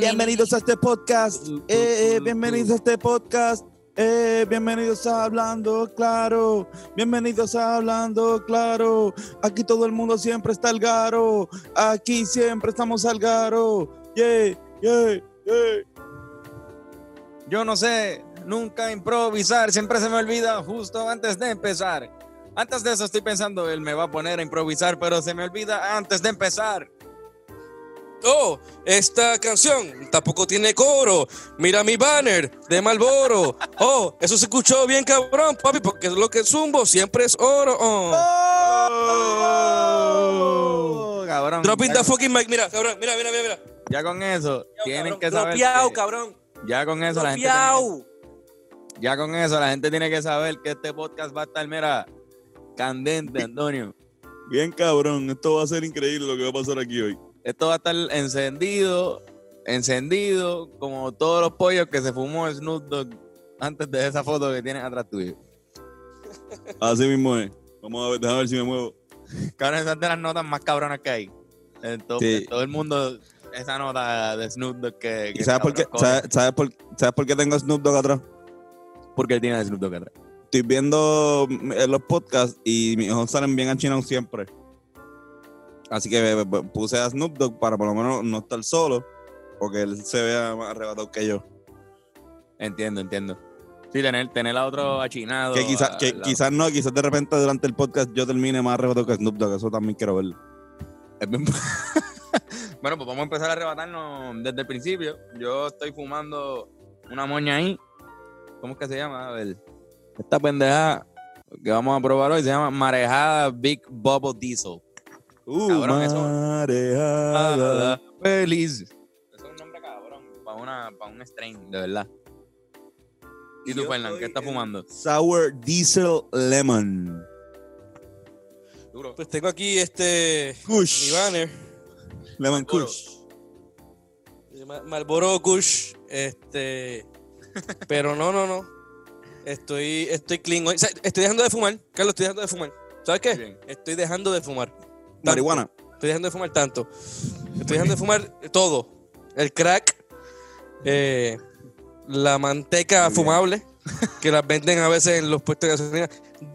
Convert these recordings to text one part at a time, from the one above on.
Bienvenidos a este podcast. Eh, eh, bienvenidos a este podcast. Eh, bienvenidos a Hablando Claro. Bienvenidos a Hablando Claro. Aquí todo el mundo siempre está al garo. Aquí siempre estamos al garo. Yeah, yeah, yeah. Yo no sé nunca improvisar, siempre se me olvida justo antes de empezar. Antes de eso estoy pensando, él me va a poner a improvisar, pero se me olvida antes de empezar. Oh, esta canción tampoco tiene coro. Mira mi banner de Malboro. Oh, eso se escuchó bien cabrón, papi, porque lo que zumbo siempre es oro. Oh. Oh, cabrón. Dropping the fucking mic. Mira, cabrón, mira, mira, mira. mira. ya con eso tienen Cabrón, que saber. dropeado, que- cabrón. ya con eso la gente Dropeado. ya con eso la gente tiene que saber que este podcast va a estar, mira, candente, Antonio. Bien cabrón, esto va a ser increíble lo que va a pasar aquí hoy. Esto va a estar encendido, encendido, como todos los pollos que se fumó Snoop Dogg antes de esa foto que tienes atrás tuyo. Así mismo es. Vamos a ver, déjame ver si me muevo. Cabrón, esas de las notas más cabronas que hay. En todo, Sí. en todo el mundo, esa nota de Snoop Dogg que. ¿Y que sabes por, qué, sabes, sabes por, sabes por qué tengo Snoop Dogg atrás? ¿Por qué tiene a Snoop Dogg atrás? Estoy viendo eh, los podcasts y mis ojos salen bien achinados siempre. Así que eh, eh, puse a Snoop Dogg para por lo menos no estar solo, porque él se vea más arrebatado que yo. Entiendo, entiendo. Sí, tener, tener a otro achinado. Que, quizás que quizás no, quizás de repente durante el podcast yo termine más arrebatado que Snoop Dogg. Eso también quiero verlo. Bueno, pues vamos a empezar a arrebatarnos desde el principio. Yo estoy fumando una moña ahí. ¿Cómo es que se llama? A ver. Esta pendeja que vamos a probar hoy se llama Marejada Big Bubble Diesel. Uh, Cabrón, eso- marejada. Feliz. Eso es un nombre cabrón. Para, una, para un strain, de verdad. ¿Y tú, estoy qué estás fumando? Sour Diesel Lemon. Duro. Pues tengo aquí este. Kush. Mi banner. Lemon. Kush. Ma- Marlboro Kush. Este. Pero no, no, no. Estoy, estoy clean. hoy. O sea, Estoy dejando de fumar. Carlos, estoy dejando de fumar. ¿Sabes qué? Bien. Estoy dejando de fumar. Tanto. Marihuana. Estoy dejando de fumar tanto. Estoy dejando de fumar todo. El crack. eh, la manteca Muy bien. fumable. Que las venden a veces en los puestos de gasolina.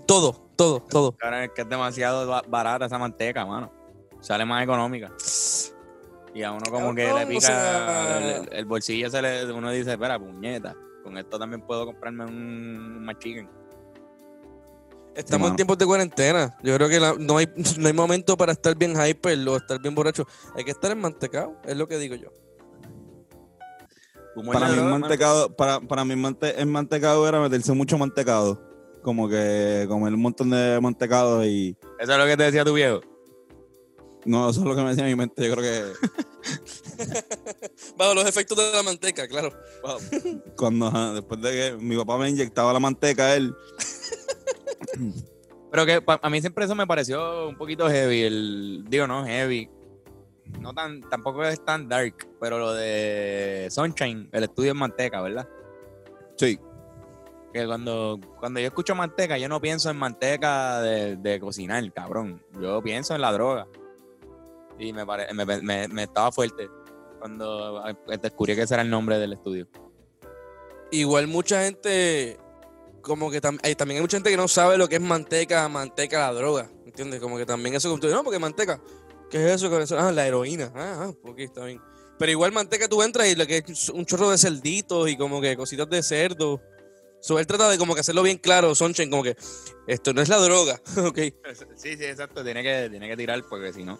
Todo, todo, todo. Cabrón, es que es demasiado ba- barata esa manteca, mano. Sale más económica. Y a uno como que le o pica sea- el, el bolsillo, se le, uno dice, espera, puñeta, con esto también puedo comprarme un, McChicken. Estamos en tiempos de cuarentena. Yo creo que la- no, hay, no hay momento para estar bien hyper o estar bien borracho. Hay que estar en mantecado, es lo que digo yo. Para mí, droga, mantecado, para, para mí mante, el mantecado era meterse mucho mantecado. Como que comer un montón de mantecado y... Eso es lo que te decía tu viejo. No, eso es lo que me decía mi mente. Yo creo que Bajo los efectos de la manteca, claro. cuando, ajá, después de que mi papá me inyectaba la manteca a él, Pero que a mí siempre eso me pareció un poquito heavy. El, digo, no, heavy. No tan, tampoco es tan dark, pero lo de Sunshine, el estudio en manteca, ¿verdad? sí, Que cuando, cuando yo escucho manteca, yo no pienso en manteca de, de cocinar, cabrón. Yo pienso en la droga. Y me, pare- me, me- me estaba fuerte cuando eh, descubrí que ese era el nombre del estudio. Igual mucha gente, como que tam- hay- también hay mucha gente que no sabe lo que es manteca, manteca, la droga. ¿Entiendes? Como que también eso, como tú, no, porque manteca. ¿Qué es eso? con eso? Ah, la heroína. Ah, ah, ok, está bien. Pero igual manteca tú entras y lo que es un chorro de cerditos y como que cositas de cerdo. So, él trata de como que hacerlo bien claro, Sunshine, como que esto no es la droga, ok. Sí, sí, exacto. Tiene que, tiene que tirar porque si no.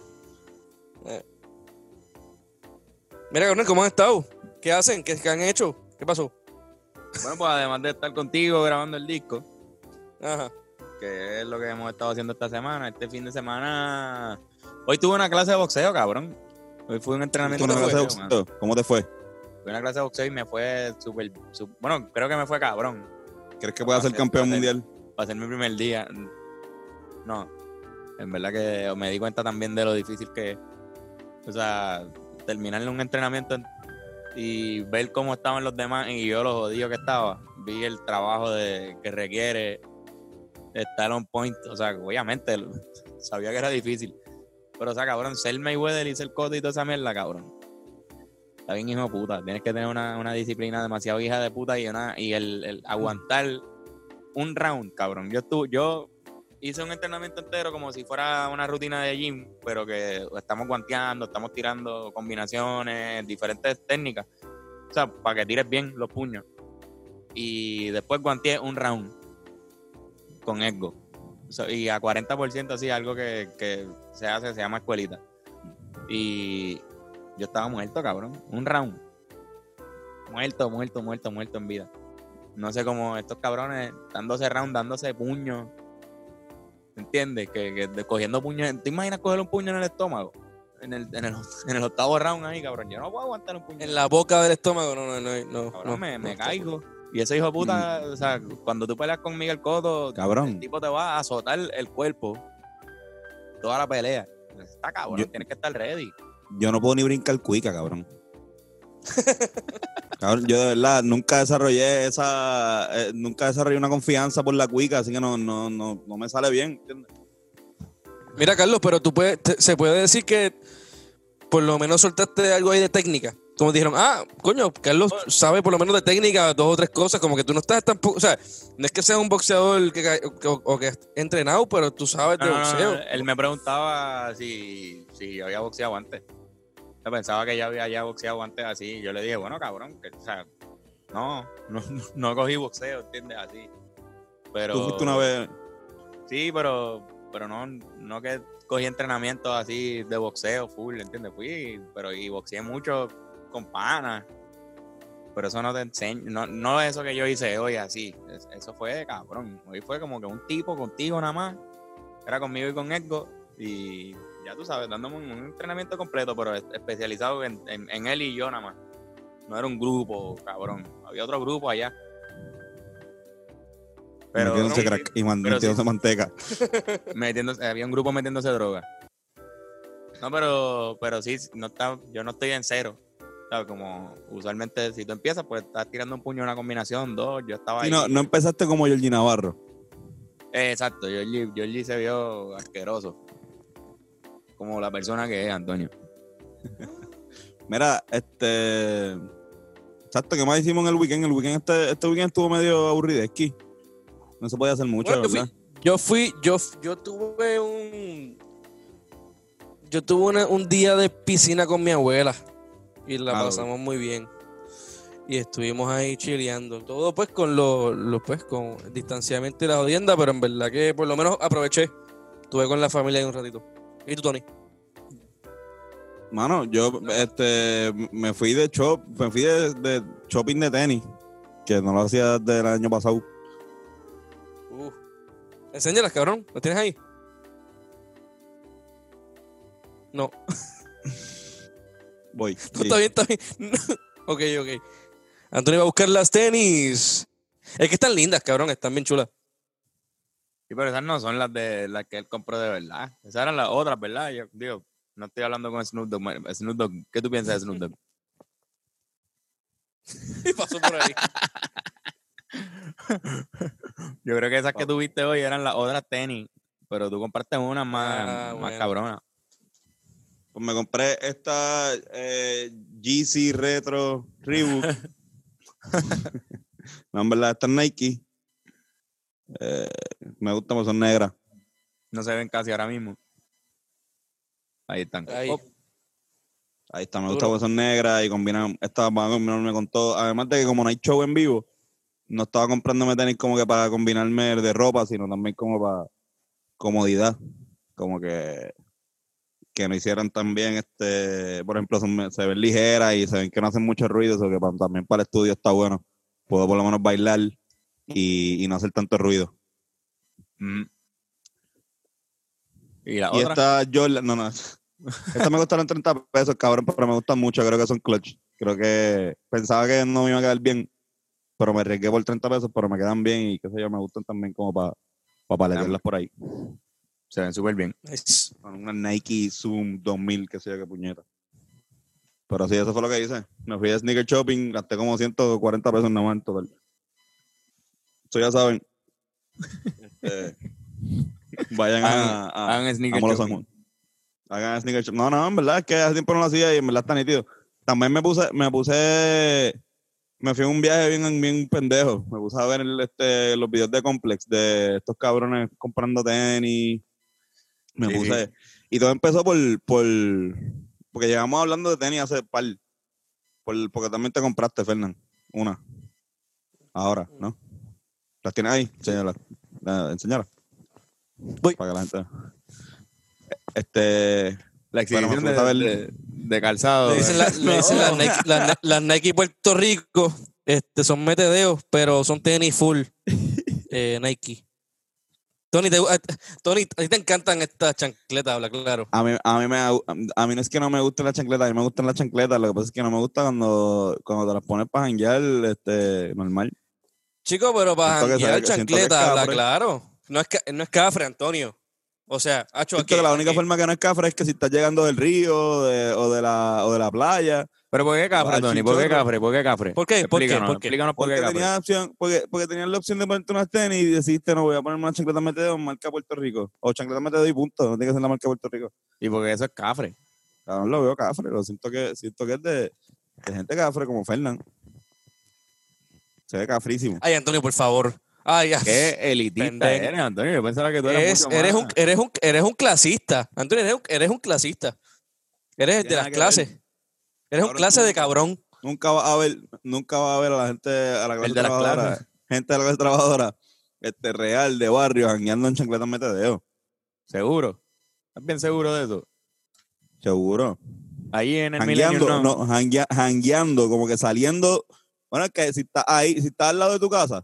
Mira, Cornel, ¿cómo han estado? ¿Qué hacen? ¿Qué, qué han hecho? ¿Qué pasó? Bueno, pues además de estar contigo grabando el disco, Ajá. que es lo que hemos estado haciendo esta semana, este fin de semana. Hoy tuve una clase de boxeo, cabrón. Hoy fue un entrenamiento ¿Tú de boxeo. ¿Cómo te fue? Fue una clase de boxeo y me fue súper. bueno, creo que me fue cabrón. ¿Crees que puedas ser campeón mundial? Para ser mi primer día. No. En verdad que me di cuenta también de lo difícil que es. O sea, terminar un entrenamiento y ver cómo estaban los demás y yo lo jodido que estaba. vi el trabajo de, que requiere estar on point. O sea, obviamente sabía que era difícil. Pero, o sea, cabrón, ser Mayweather y ser Cotto y toda esa mierda, cabrón. Está bien, hijo de puta. Tienes que tener una, una disciplina demasiado hija de puta y, una, y el, el aguantar un round, cabrón. Yo, estuve, yo hice un entrenamiento entero como si fuera una rutina de gym, pero que estamos guanteando, estamos tirando combinaciones, diferentes técnicas. O sea, para que tires bien los puños. Y después guanteé un round con Edgo. y a 40% así, algo que, que se hace, se llama escuelita. Y yo estaba muerto, cabrón. Un round. Muerto, muerto, muerto, muerto en vida. No sé cómo estos cabrones dándose round, dándose puños. ¿Entiendes? Que, que cogiendo puños. ¿Te imaginas coger un puño en el estómago? En el, en el, en el octavo round ahí, cabrón. Yo no puedo aguantar un puño. En la boca del estómago, no, no, no. no, Cabrón, no, me, me no, caigo. Y ese hijo de puta, o sea, cuando tú peleas con Miguel Cotto, Cabrón. el tipo te va a azotar el cuerpo toda la pelea. Está cabrón, Yo- tienes que estar ready. Yo no puedo ni brincar cuica, cabrón. Cabrón, yo de verdad nunca desarrollé esa, eh, nunca desarrollé una confianza por la cuica, así que no, no, no, no me sale bien. ¿entiendes? Mira, Carlos, pero tú puedes, te- se puede decir que por lo menos soltaste algo ahí de técnica. Como dijeron, ah, coño, Carlos sabe por lo menos de técnica dos o tres cosas, como que tú no estás tampoco, o sea, no es que seas un boxeador que, o, o que has entrenado, pero tú sabes de No, no, no, boxeo. no, él me preguntaba si, si yo había boxeado antes. Pensaba que ya había ya boxeado antes así. Yo le dije, bueno, cabrón, que, o sea, no, no, no cogí boxeo, ¿entiendes? Así. Pero, Tú fuiste una vez, Sí, pero, pero no, no que cogí entrenamiento así de boxeo full, ¿entiendes? Fui, pero y boxeé mucho con panas. Pero eso no te enseña, no, no eso que yo hice hoy así. Es- Eso fue cabrón. Hoy fue como que un tipo contigo nada más. Era conmigo y con Edgo. Y ya tú sabes, dándome un, un entrenamiento completo, pero es- especializado en, en- en él y yo nada más. No era un grupo, cabrón. Había otro grupo allá. Pero, metiéndose crack y man- metiéndose sí. manteca. metiéndose, había un grupo metiéndose droga. No, pero, pero sí, no está, yo no estoy en cero. Como usualmente si tú empiezas, pues estás tirando un puño, una combinación, dos, yo estaba Y ahí. no, no empezaste como Georgie Navarro. Eh, exacto, Georgie, Georgie se vio asqueroso. Como la persona que es, Antonio. Mira, este. Exacto, ¿qué más hicimos en el weekend? El weekend este, este weekend estuvo medio aburrido, esquí. No se podía hacer mucho, Bueno, yo ¿verdad? Yo fui, yo, yo tuve un. Yo tuve una- un día de piscina con mi abuela y la Ah, pasamos muy bien. Y estuvimos ahí chileando. Todo pues con lo, lo, pues con el distanciamiento y la jodienda, pero en verdad que por lo menos aproveché. Estuve con la familia ahí un ratito. ¿Y tú, Tony? Mano, yo este, me fui de shop, me fui de, de shopping de tenis, que no lo hacía desde el año pasado. Uh. Enséñalas, cabrón. ¿Las tienes ahí? No. Voy. No, sí. está bien, está bien. ok, ok. Antonio va a buscar las tenis. Es que están lindas, cabrón. Están bien chulas. Sí, pero esas no son las de las que él compró de verdad. Esas eran las otras, ¿verdad? Yo digo, no estoy hablando con Snoop Dogg. Snoop Dogg, ¿qué tú piensas de Snoop Dogg? Y pasó por ahí. Yo creo que esas que tuviste hoy eran las otras tenis, pero tú compraste una más, Ah, más cabrona. Pues me compré esta eh, GC Retro Reebok. no, en verdad, esta es Nike. Eh, me gustan porque son negras. No se ven casi ahora mismo. Ahí están. Ahí. Oh, Ahí está, me Duro. gusta porque son negras y combinan. Esta van a combinarme con todo. Además de que como no hay show en vivo, no estaba comprándome tenis como que para combinarme de ropa, sino también como para comodidad. Como que que no hicieran también, este, por ejemplo, son- se ven ligeras y se ven que no hacen mucho ruido, eso que también para el estudio está bueno. Puedo por lo menos bailar y, y no hacer tanto ruido. mm. Y la Y otra. esta Jordan, no, no. Esta me costaron 30 pesos, cabrón, pero me gustan mucho, creo que son clutch. Creo que pensaba que no me iba a quedar bien, pero me arriesgué por 30 pesos, pero me quedan bien y qué sé yo, me gustan también como para para paletearlas por ahí. Se ven súper bien. Nice. Con una Nike Zoom 2000, qué sé yo, qué puñeta. Pero sí, eso fue lo que hice. Me fui de sneaker shopping, gasté como 140 pesos nada más en total. Eso ya saben. Este, vayan a, a, Hagan a sneaker San. Juan. Hagan sneaker shop. No, no, en verdad es que hace tiempo no lo hacía y en verdad está nítido. También me puse, me puse, me fui en un viaje bien, bien pendejo. Me puse a ver el, este, los videos de Complex de estos cabrones comprando tenis. Me Sí, puse. Y todo empezó por, por, porque llegamos hablando de tenis hace par. Por, porque también te compraste, Fernán. Una. Ahora, ¿no? ¿Las tienes ahí? Enséñala. La- enséñala. Voy. Para que la gente. Este. La Bueno, exhibición me de, gusta ver- de, de calzado. Le dicen, la- le dicen las, Nike, las, las Nike Puerto Rico, este, son metedeos, pero son tenis full eh, Nike. Tony, te, a, Tony, a ti te encantan estas chancletas, habla claro. A mí, a, mí me, a mí no es que no me gusten las chancletas, a mí me gustan las chancletas. Lo que pasa es que no me gusta cuando, cuando te las pones para janguear este, normal. Chico, pero para janguear chancleta, habla claro. No es, no es cafre, Antonio. O sea, hacho Siento aquí. que la única aquí. forma que no es cafre es que si estás llegando del río de- o, de la, o de la playa. Pero ¿por qué cafre, Al Tony? ¿Por qué cafre? ¿Por qué cafre? ¿Por qué? ¿Por qué? ¿Por qué? explícanos por Porque qué cafre. tenías, opción, porque, porque tenías la opción de ponerte unas tenis y decidiste no voy a ponerme una chancleta metedeo marca Puerto Rico. O chancleta metedeo y punto. No tiene que ser la marca Puerto Rico. Y porque eso es cafre. Cabrón, lo veo cafre. Lo siento que, siento que es de, de gente cafre como Fernán. Se ve cafrísimo. Ay, Antonio, por favor. Ay, ya. Qué elitista eres, Antonio. Yo pensaba que tú eras Es- mucho eres, un, eres, un, eres un clasista. Antonio, eres un, eres un clasista. Eres de las clases. Eres un clase tú- de cabrón. Nunca va a ver, nunca va a ver a la gente, a la clase de trabajadora, gente de la clase trabajadora, este real de barrio, jangueando en chancletas metedeo. Seguro. ¿Estás bien seguro de eso? Seguro. Ahí en el Jangueando, no. no, jangueando, como que saliendo. Bueno, es que si estás ahí, si estás al lado de tu casa,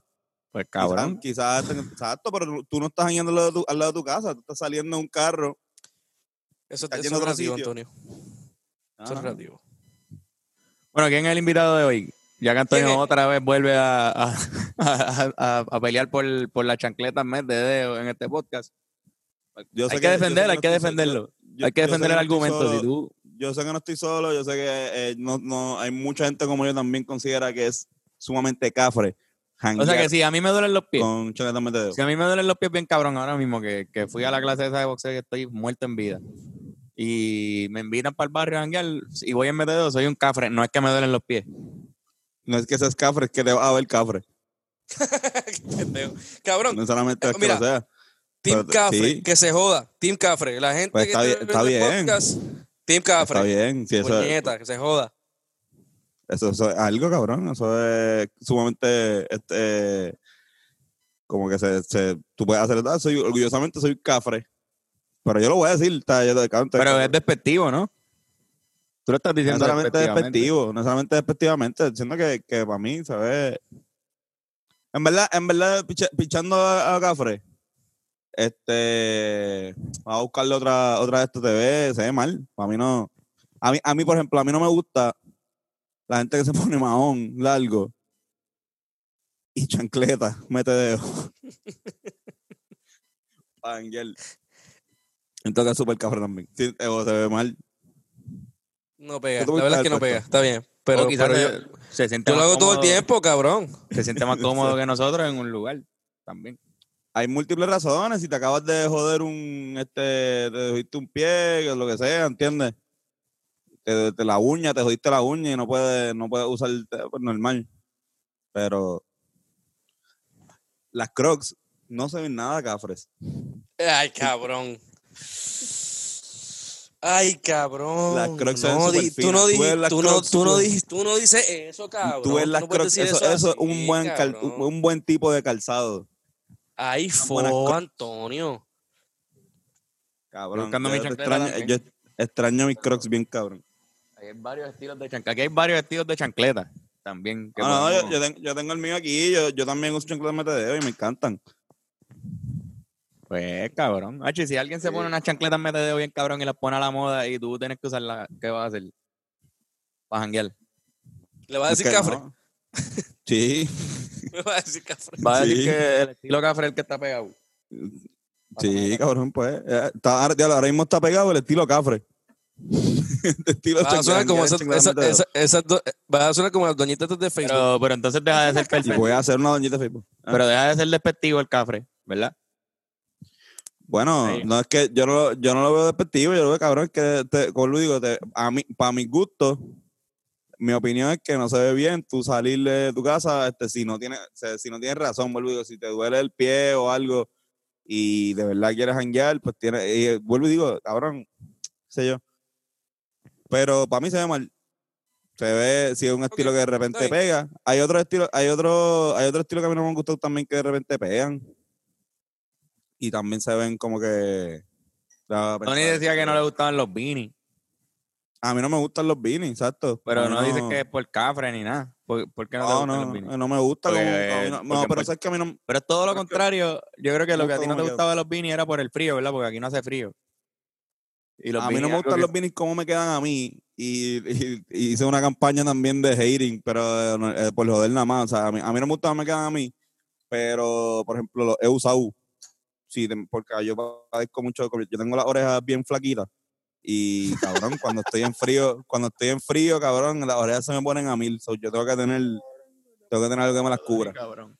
Pues cabrón. quizás, exacto, pero tú no estás jangueando al lado, de tu, al lado de tu casa, tú estás saliendo en un carro. Eso, Está eso yendo es relativo. Antonio. Eso es Ah, relativo. Bueno, ¿quién es el invitado de hoy? Ya que Antonio otra vez vuelve a, a, a- a- a pelear por, por las chancletas mes de dedo en este podcast. yo sé Hay que yo sé defender, no hay que defenderlo. yo- Hay que defender el argumento. solo, Si tú, yo sé que no estoy solo, yo sé que eh, no, no, hay mucha gente como yo también considera que es sumamente cafre. o sea que si a mí me duelen los pies, con metedeo. si a mí me duelen los pies bien cabrón ahora mismo, que, que fui a la clase esa de boxeo que estoy muerto en vida, y me invitan para el barrio a janguear y voy en metedo, soy un cafre. No es que me duelen los pies. No es que seas cafre, es que te va a ver cafre. Cabrón, No solamente es que Mira, lo sea. Team pero- Cafre, sí. que se joda. Team Cafre. La gente Pues que está bien. podcast, Team Cafre. Está bien. Eso, Puñeta, que se joda. eso, eso es algo, cabrón. Eso es sumamente. Este, como que se, se, tú puedes hacer. ah, Soy, orgullosamente soy cafre. Pero yo lo voy a decir. Está, yo de canto, Pero es despectivo, ¿no? Tú lo estás no diciendo solamente despectivamente. despectivo. No solamente despectivamente. Siento que, que para mí, ¿sabes? En verdad, en verdad, picha- pichando a, a cafre. Este. Vamos a buscarle otra, otra de esto TV. Se ve mal. Para mí no. A mí, a mí, por ejemplo, a mí no me gusta la gente que se pone mahón largo y chancleta, mete dedo. Ángel. Entonces es súper cafre también. Sí, eh, o se ve mal. No pega. ¿Qué tú La verdad es que no puesto? pega. Está bien. Pero, O quizás pero se- yo, se siente yo lo todo el tiempo, cabrón. Se siente más cómodo que nosotros en un lugar también. Hay múltiples razones. Si te acabas de joder un, este, te jodiste un pie, o lo que sea, ¿entiendes? Te, te la uña, te jodiste la uña y no puedes, no puedes usar pues, normal. Pero las crocs no se ven nada cafres. Ay, cabrón. Ay, cabrón. Las Crocs no, di- tú no, Tú di- no, tú, no súper- di- tú no dices eso, cabrón. Tú ves las crocs, eso, eso es un buen, cal- un buen tipo de calzado. Fo, Crocs. Antonio. Cabrón. buscando mi yo extraño, también. yo extraño mis crocs bien cabrón. Hay varios estilos de chancleta. Aquí hay varios estilos de chancleta también. que Ah, no, yo, tengo, yo tengo el mío aquí, yo, yo también uso chancletas metedeo y me encantan. Pues cabrón. Hachi, si alguien se pone unas chancletas mete dedo bien cabrón y las pone a la moda y tú tienes que usarlas, ¿qué vas a hacer? Para janguear. Le va a decir Es que cafre. no. Sí, Va a decir cafre. Vas a decir Sí. que el estilo café es el que está pegado. sí, cabrón, pues. eh, Está, ahora, mismo está pegado el estilo cafre. el estilo Va a sonar como esas, va a sonar las doñitas de Facebook. Pero, pero entonces deja de ser perfecto. voy a hacer una doñita de Facebook. Pero deja de ser despectivo el cafre, ¿verdad? Bueno, Sí. no es que yo no, lo- yo no lo veo despectivo, yo lo veo cabrón, que te, como lo digo, te- a mí, para mi gusto, mi opinión es que no se ve bien tú salir de tu casa este, si no tienes, si no tienes razón, vuelvo y digo, si te duele el pie o algo y de verdad quieres hanguear, pues tienes, y, eh, vuelvo y digo, cabrón, qué sé yo. Pero para mí se ve mal. Se ve, si es un estilo que de repente pega. Hay otro estilo, hay otro, hay otro estilo que a mí no me gustó también que de repente pegan. Y también se ven como que. Tony decía que no le gustaban los beanies, A mí no me gustan los beanies, exacto. pero mí no, dices que es por cafre ni nada. ¿Por, por qué no, te No, gustan no, los beanies? no, no me gusta. Porque- como- no, no, pero sabes que a mí no. Pero es todo lo contrario. Yo creo que lo que a ti no te gustaba de los beanies era por el frío, ¿verdad? Porque aquí no hace frío. Y los a mí no me gustan que- los beanies como me quedan a mí. Y, y- y hice una campaña también de hating, pero eh, no, por joder nada más. O sea, a mí, a mí no me gustan cómo me quedan a mí. Pero, por ejemplo, los he usado. Sí, porque yo padezco mucho. Yo tengo las orejas bien flaquitas. Y cabrón, cuando estoy en frío, cuando estoy en frío, cabrón, las orejas se me ponen a mil. So, yo tengo que tener, tengo que tener algo que me las cubra. Cabrón.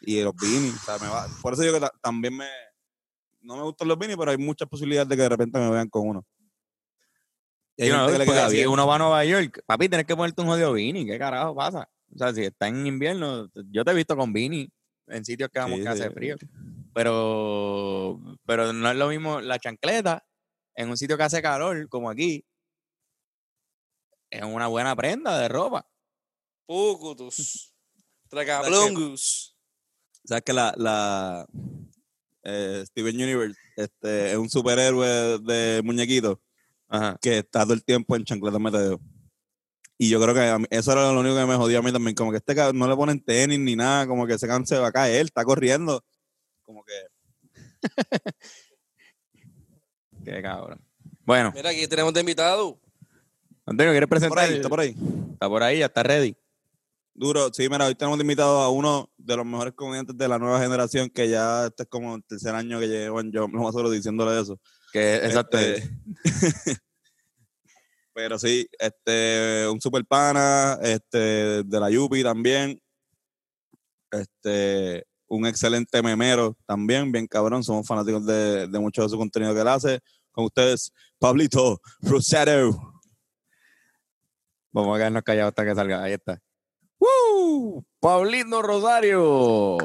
Y los beanies, o sea, me va- por eso digo que ta- también me, no me gustan los beanies, pero hay muchas posibilidades de que de repente me vean con uno. Y hay Sí, no, gente que le porque queda si bien. uno va a Nueva York, papi, tienes que ponerte un jodido beanie. ¿Qué carajo pasa? O sea, si está en invierno, yo te he visto con beanie en sitios que vamos Sí, que hace sí. frío. Pero, pero no es lo mismo la chancleta en un sitio que hace calor, como aquí. Es una buena prenda de ropa. Pucutus. Tracablongus. Sabes que la, la eh, Steven Universe este, es un superhéroe de muñequito Ajá. que está todo el tiempo en chancletas metedeo. Y yo creo que mí- eso era lo único que me jodía a mí también. Como que este no le ponen tenis ni nada, como que se va a caer, está corriendo. Como que. Qué cabrón. Bueno, Mira, aquí tenemos de invitado. Antonio, ¿quieres Por presentar? ahí, está por ahí. Está por ahí, ya está ready. Duro, sí, mira, hoy tenemos invitado a uno de los mejores comediantes de la nueva generación, que ya este es como el tercer año que llevo en yo, lo más solo diciéndole eso. Que exacto. Este, pero sí, este, un super pana, este, de la Yupi también. Este, un excelente memero también, bien cabrón. Somos fanáticos de, de mucho de su contenido que él hace. Con ustedes, Pablito Rosado. Vamos a quedarnos callados hasta que salga. Ahí está. ¡Woo! Pablito Rosario.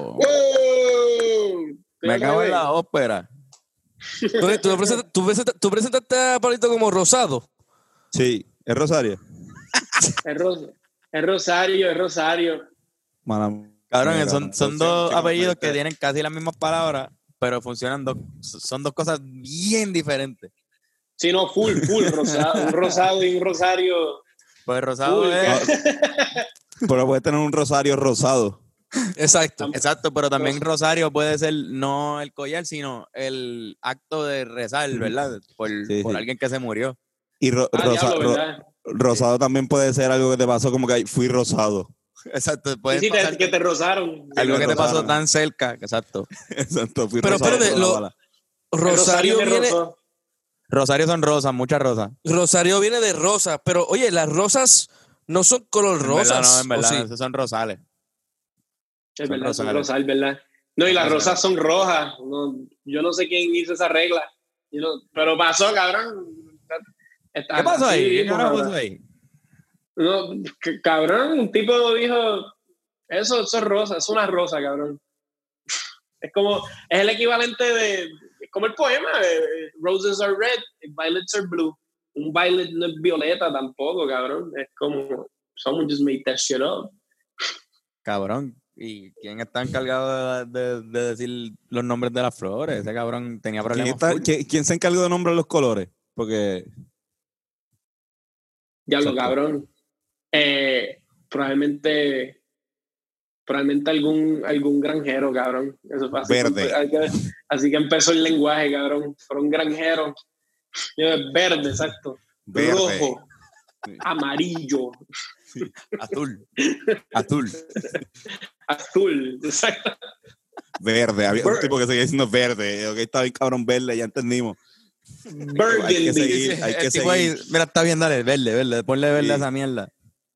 Me cago en la ópera. ¿Tú, tú presenta- tú presentaste a Pablito como rosado. Sí, es Rosario. Es, Ros- es Rosario, es Rosario. Mala- Cabrón, son, son dos apellidos que tienen casi las mismas palabras, pero funcionan dos. Son dos cosas bien diferentes. Sí, no, full, full, rosado. Un rosado y un rosario. Pues Rosado es. Pero puede tener un Rosario rosado. Exacto. Exacto, pero también Rosario puede ser no el collar, sino el acto de rezar, ¿verdad? Por, Sí, por sí. alguien que se murió. Y ro- Ah, rosa- diablo, ro- ¿verdad? rosado también puede ser algo que te pasó como que fui rosado. Exacto, Sí, pasar que te rozaron. algo que te pasó tan cerca, exacto. Exacto, fui Pero espérate. Rosario me viene. Rosario son rosas, muchas rosas. Rosario viene de rosa, pero oye, las rosas no son color En verdad, rosas. no, en verdad, ¿o sí? esos son rosales. Es Son verdad, es un rosales. rosal, ¿verdad? No, y las Rosales. rosas son rojas. No, yo no sé quién hizo esa regla. Yo no- pero pasó, cabrón. Está- ¿Qué pasó ahí? ¿Qué pasó ahí? No, cabrón, un tipo dijo, eso, eso es rosa, es una rosa, cabrón. Es como, es el equivalente de, es como el poema, de roses are red, violets are blue. Un violet no es violeta tampoco, cabrón. Es como, someone just made that shit up. Cabrón. ¿Y quién está encargado de, de- de decir los nombres de las flores? Ese cabrón tenía ¿Quién, problemas. está- full. quién- quién se encargó de nombrar los colores? Porque Diablo, Exacto. cabrón. Eh, probablemente, probablemente algún, algún granjero, cabrón. Eso fue así. Verde. Así que, así que empezó el lenguaje, cabrón. Fueron granjeros. Verde, exacto. verde. Rojo. Sí. Amarillo. Azul. Azul. Azul. Exacto. Verde, había un Verde. tipo que seguía diciendo verde. Ok, está bien cabrón verde, ya entendimos. Hay que Burgundy. seguir. hay El que ahí, seguir. mira, está bien, dale, verde, verde. Ponle verde Sí. a esa mierda.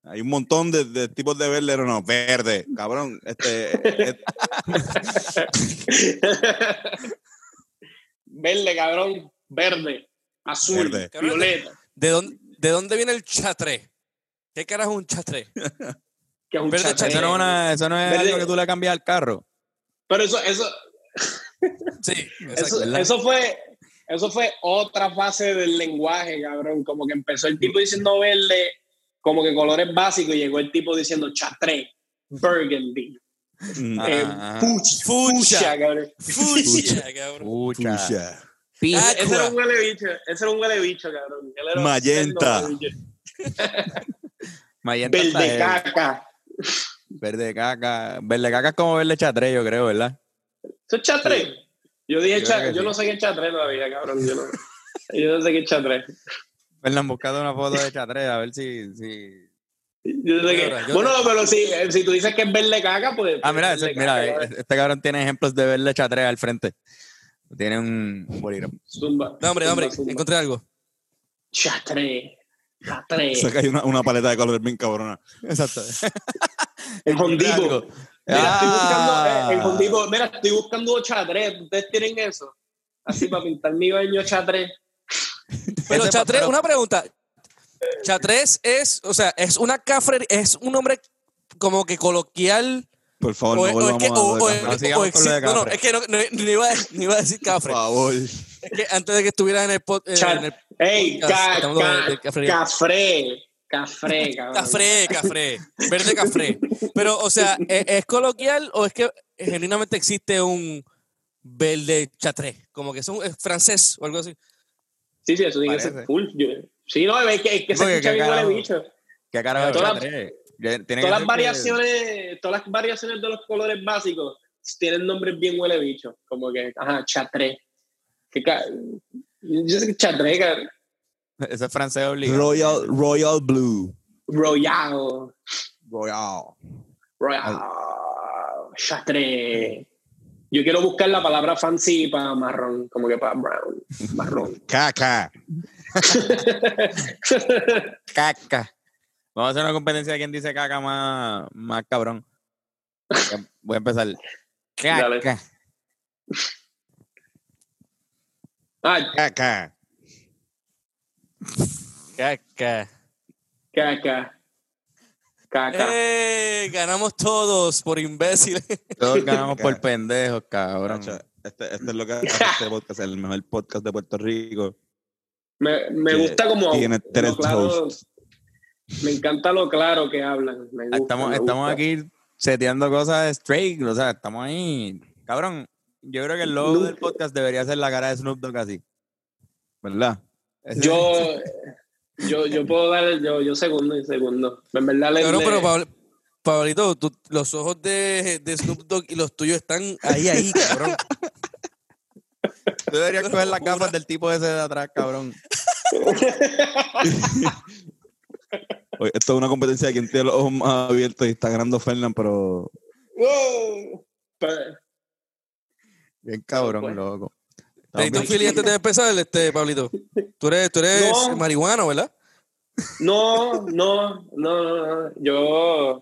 Hay un montón de, de tipos de verde, no, no, verde, cabrón. Este, eh, Verde, cabrón. Verde. Azul. Verde. Violeta. ¿De dónde, ¿De dónde viene el chatré? ¿Qué carajo es un chatré? Que es un Verde chatré. Eso no es, una- eso no es Verde. algo que tú le cambias al carro. Pero eso, eso, Sí, eso, eso fue eso fue otra fase del lenguaje, cabrón. Como que empezó el tipo diciendo verde, como que colores básicos, y llegó el tipo diciendo chatré, burgundy, mm, Ah, eh, ah. fuch- Fucha. fuchsia, cabrón. Fuchsia, cabrón. Ah, Ese era un huele bicho, ese era un huele bicho, cabrón. Él era un Magenta. Verde caca. Verde caca. Verde caca es como verde chatre, yo creo, ¿verdad? ¿Eso es chatré? Yo dije Yo chatré, yo sí. no sé qué es chatré todavía, cabrón. Yo no, yo no sé qué es chatré. Fernán, buscando una foto de chatre, a ver si. si... Yo sé que- Ahora, yo bueno, te- pero si, si tú dices que es verde caca, pues. Ah, mira, pues, ese- mira, caca, eh, este cabrón tiene ejemplos de verde chatre al frente. Tiene un, un bolígrafo. Zumba. No, hombre, zumba, hombre, zumba. encontré algo. Chatré. Chatré. Saca ahí una, una paleta de color bien cabrona. Exacto. En Home Depot. Mira, estoy buscando. Ah. eh, Home Depot, mira, estoy buscando chatré. ¿Ustedes tienen eso? Así para pintar mi baño chatré. Pero Ese- chatré, pero- una pregunta. Chatrés es, o sea, es una cafre, es un nombre como que coloquial. Por favor, o, no es- o que, o- o. No, existe- no, no, cafre. es que no, no- no iba, a- no iba a decir Por cafre. favor. Es que antes de que estuvieras en el, pod- eh, Chat- en el ¡Ey! podcast, Ca, cafre. cafré. Cafré, cabrón. Cafré, cafré, verde cafré. Pero, o sea, ¿es, es coloquial o es que genuinamente existe un verde chatré? Como que es, un, es francés o algo así. Sí, sí, eso tiene que ser full. Yo- sí, no, es que, es que se escucha bien huele bicho. ¿Qué carajo Todas las- Todas las que- variaciones, todas las variaciones de los colores básicos tienen nombres bien huele bicho. Como que, ajá, chatré. Que Yo sé que chatré, cabrón. Ese es francés obligado. Royal, Royal Blue. Royal. Royal. Royal. Chatré. Yo quiero buscar la palabra fancy para marrón, como que para brown. Marrón. Caca. Caca. Vamos a hacer una competencia de quién dice caca más, más cabrón. Voy a empezar. Dale. Caca. ah, Caca. Caca. caca. Caca. ¡Eh! Ganamos todos por imbéciles. Todos ganamos por pendejos, cabrón. Este, este es lo que hace este podcast, el mejor podcast de Puerto Rico. Me, me que gusta como. tiene lo tres hosts. Me encanta lo claro que hablan. Me gusta, Estamos, me estamos gusta. aquí seteando cosas straight, o sea, estamos ahí. Cabrón, yo creo que el logo Nunca- del podcast debería ser la cara de Snoop Dogg así. ¿Verdad? Ese- Yo, yo, yo puedo dar, yo, yo segundo y segundo. En verdad, le, Cabrón, le- pero Pabl- Pablito, tú- los ojos de, de Snoop Dogg y los tuyos están ahí, ahí, cabrón. Tú deberías coger las gafas del tipo ese de atrás, cabrón. Oye, esto es una competencia de quien tiene los ojos más abiertos y está ganando Fernan, pero Wow. Pero- Bien cabrón, Pues. loco. Necesito un Estamos feeling antes de empezar, este, Pablito. Tú eres, tú eres No. marihuano, ¿verdad? No, no, no, no, no. Yo,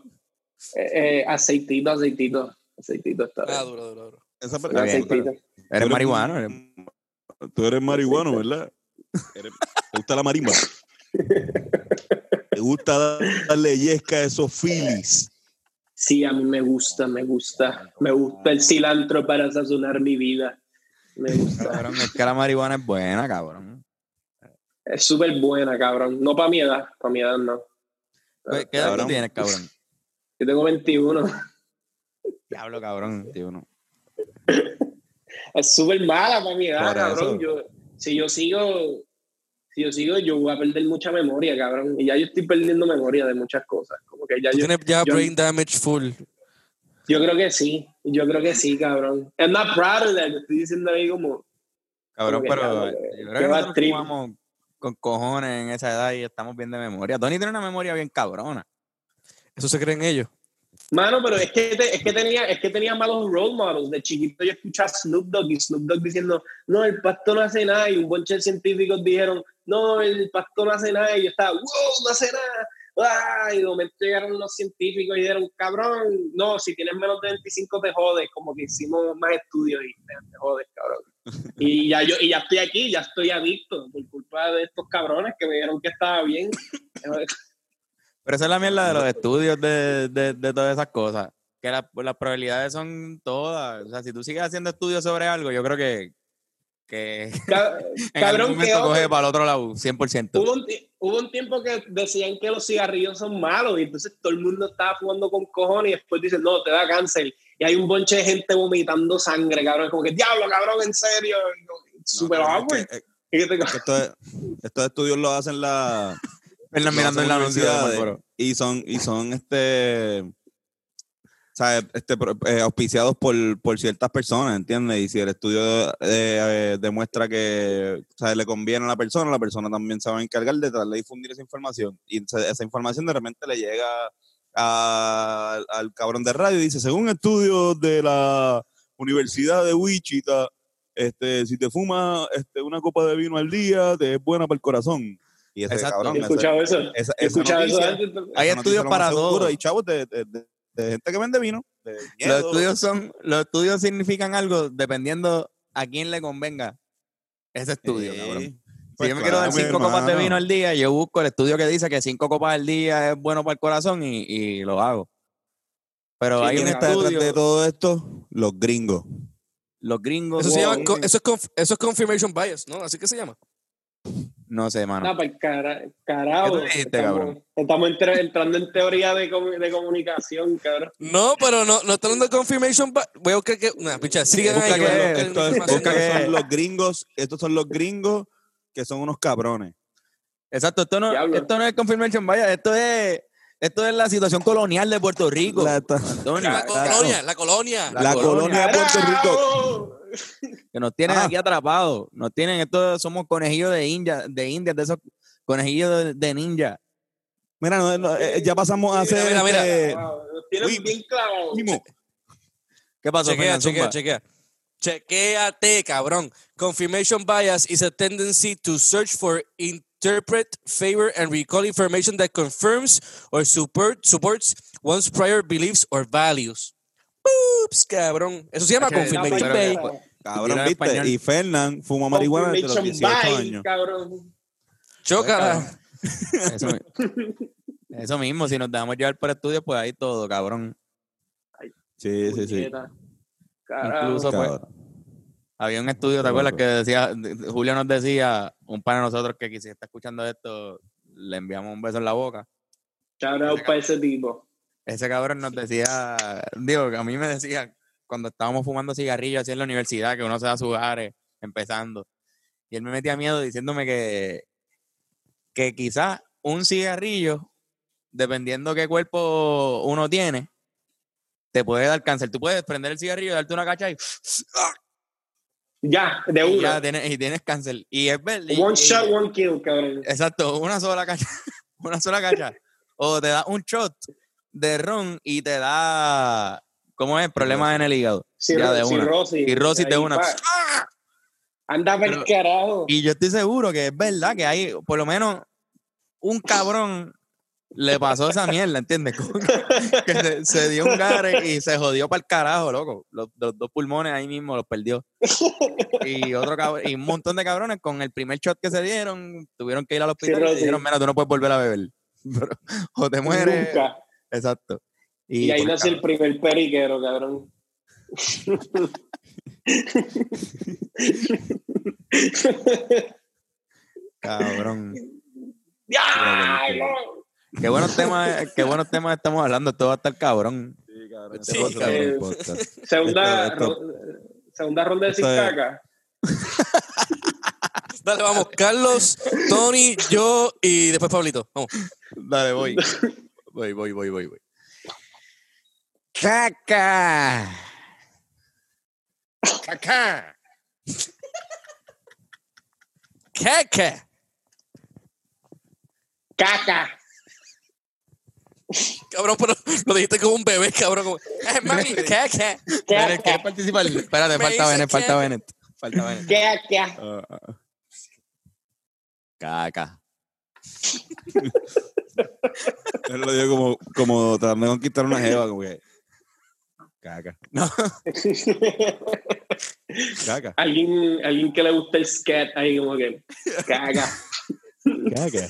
eh, eh, aceitito, aceitito, aceitito está Ah, duro, duro, duro. esa bien. aceitito. Eres marihuano. eres- Tú eres marihuano, ¿verdad? Eres- ¿Te gusta la marimba? ¿Te gusta darle yesca a esos filis? Sí, a mí me gusta, me gusta. Me gusta el cilantro para sazonar mi vida. Me gusta. Cabrón, es que la marihuana es buena, cabrón. Es súper buena, cabrón. No para mi edad, para mi edad no. ¿Qué qué edad Cabrón. tienes, cabrón? Yo tengo 21. Diablo, cabrón, tío, no. Es súper mala para mi edad, Por cabrón. Yo, si yo sigo, si yo sigo, yo voy a perder mucha memoria, cabrón. Y ya yo estoy perdiendo memoria de muchas cosas. Como que ya Tú yo, tienes ya yo- brain damage full. yo creo que sí. Yo creo que sí, cabrón. I'm not proud of that. Estoy diciendo ahí como, Cabrón, Como pero yo creo que jugamos con cojones en esa edad y estamos bien de memoria. Tony tiene una memoria bien cabrona. Eso se creen ellos. Mano, pero es que, te- es, que tenía, es que tenía malos role models. De chiquito yo escuchaba a Snoop Dogg y Snoop Dogg diciendo, no, el pasto no hace nada. Y un bonche de científicos dijeron, no, el pasto no hace nada. Y yo estaba, wow, no hace nada. ¡Ah! y de momento llegaron los científicos y dijeron, cabrón, no, si tienes menos de 25 te jodes, como que hicimos más estudios y te, jodes, cabrón. Y ya, yo, y ya estoy aquí, ya estoy adicto por culpa de estos cabrones que me dijeron que estaba bien. Pero esa es la mierda de los estudios de, de, de todas esas cosas. Que la- las probabilidades son todas. O sea, si tú sigues haciendo estudios sobre algo, yo creo que, que Ca- en Cabrón, algún momento que coge para el otro lado, 100%. Hubo un, hubo un tiempo que decían que los cigarrillos son malos y entonces todo el mundo estaba fumando con cojones y después dicen, no, te da cáncer. Y hay un bonche de gente vomitando sangre, cabrón. Como que, diablo, cabrón, en serio. No, es que- es que que esto es- estos estudios los hacen la lo mirando de universidades Marlboro. y son y son este ¿sabes? Este, pro- eh, auspiciados por, por ciertas personas, ¿entiendes? Y si el estudio eh, eh, demuestra que ¿sabes? le conviene a la persona, la persona también se va a encargar de de difundir esa información. Y esa, esa información de repente le llega a- al cabrón de radio y dice, según estudios de la Universidad de Wichita, este, si te fumas este, una copa de vino al día, te es buena para el corazón. Y ese Exacto. cabrón, He esa- escuchado eso. esa, He esa escuchado eso antes. Hay estudios para todo. Hay chavos de, de- de- de gente que vende vino. de Los estudios son, los estudios significan algo dependiendo a quién le convenga ese estudio, cabrón. Si Pues yo me quiero dar cinco copas de vino al día, yo busco el estudio que dice que cinco copas al día es bueno para el corazón y, y lo hago. Pero Sí, hay un ¿Quién está detrás de todo esto? Los gringos. los gringos, Eso, se llama, eso, es eso es confirmation bias, ¿no? Así que se llama. No sé, mano. Ah, para cara, carajo. ¿Qué tú dijiste, estamos, cabrón? estamos entra- entrando en teoría de, de comunicación, cabrón. No, pero no, no está hablando de confirmation. Voy a buscar que. Nah, picha, sigan ahí. Esto es- busca que son los gringos. Estos son los gringos que son unos cabrones. Exacto, esto no, Diablo. esto no es confirmation vaya, esto es, esto es la situación colonial de Puerto Rico. La, Antonio, La colonia, la colonia. La la colonia. colonia de Puerto Rico. Que nos tienen Ah. aquí atrapados. Nos tienen, estos somos conejillos de India, de India, de esos conejillos de, de ninja. Mira, no, no, eh, ya pasamos a Mira, hacer. mira, mira. este, Wow, Nos tienen Uy, bien clavados. ¿Qué pasó, Chequea, Fernan? chequea, chequea. Chequéate, cabrón. Confirmation bias is a tendency to search for, interpret, favor, and recall information that confirms or support, supports one's prior beliefs or values. Oops, cabrón. Eso se llama confirmation bias. Cabrón, ¿viste? español. Y Fernán fuma marihuana desde los Confirmation 18 bias, años. cabrón. Chócala. Eso, eso mismo, si nos dejamos llevar por estudios, pues ahí todo, cabrón. Sí, sí, sí. Carajo. Incluso, pues, había un estudio, ¿te acuerdas? Que decía, Julio nos decía, un par de nosotros que quizás está escuchando esto, le enviamos un beso en la boca. Shout out para ese tipo. Ese cabrón nos decía, digo, que a mí me decía, cuando estábamos fumando cigarrillos así en la universidad, que uno se da sus ares empezando. Y él me metía miedo diciéndome que, que quizás un cigarrillo, dependiendo qué cuerpo uno tiene, te puede dar cáncer. Tú puedes prender el cigarrillo, darte una cacha y, Ya, de y una. ya tienes, y tienes cáncer. Y es verdad. y- One y- shot, one kill, cabrón. Exacto, una sola cacha. Una sola cacha. o te da un shot de ron y te da, ¿cómo es? Problemas en el hígado. ya de una. cirrosis. Cirrosis de una. pa. Anda per carajo. Y yo estoy seguro que es verdad que hay, por lo menos, un cabrón le pasó esa mierda, ¿entiendes? Que- se, se dio un gare y se jodió para el carajo, loco. Los, los dos pulmones ahí mismo los perdió. Y otro cabrón, y un montón de cabrones con el primer shot que se dieron, tuvieron que ir al hospital y dijeron, mira, tú no puedes volver a beber. O te mueres. Nunca. Exacto. Y, ahí nació el primer periquero, cabrón. Cabrón. Qué buenos temas, qué buenos temas estamos hablando. Esto va a estar cabrón. Sí, cabrón. Sí, Este cabrón. Segunda, Esto- esto- ro- segunda ronda de Cicaca. Dale, vamos. Carlos, Tony, yo y después Pablito. Vamos. Dale, voy. Voy, voy, voy, voy, voy. Caca. Caca. Caca. ¡Caca! Cabrón, pero lo dijiste como un bebé, cabrón. Como, eh, mami, caca. Bennett, ¿quieres ¡Caca! participar? Espérate, falta Bennett, falta caca. Bennett. Falta Bennett. ¡Caca! Ah. Caca. Él lo dijo como, como tratando de conquistar una jeva, como que. Caca. No, caca. alguien, alguien que le gusta el scat ahí como que caga. Caca.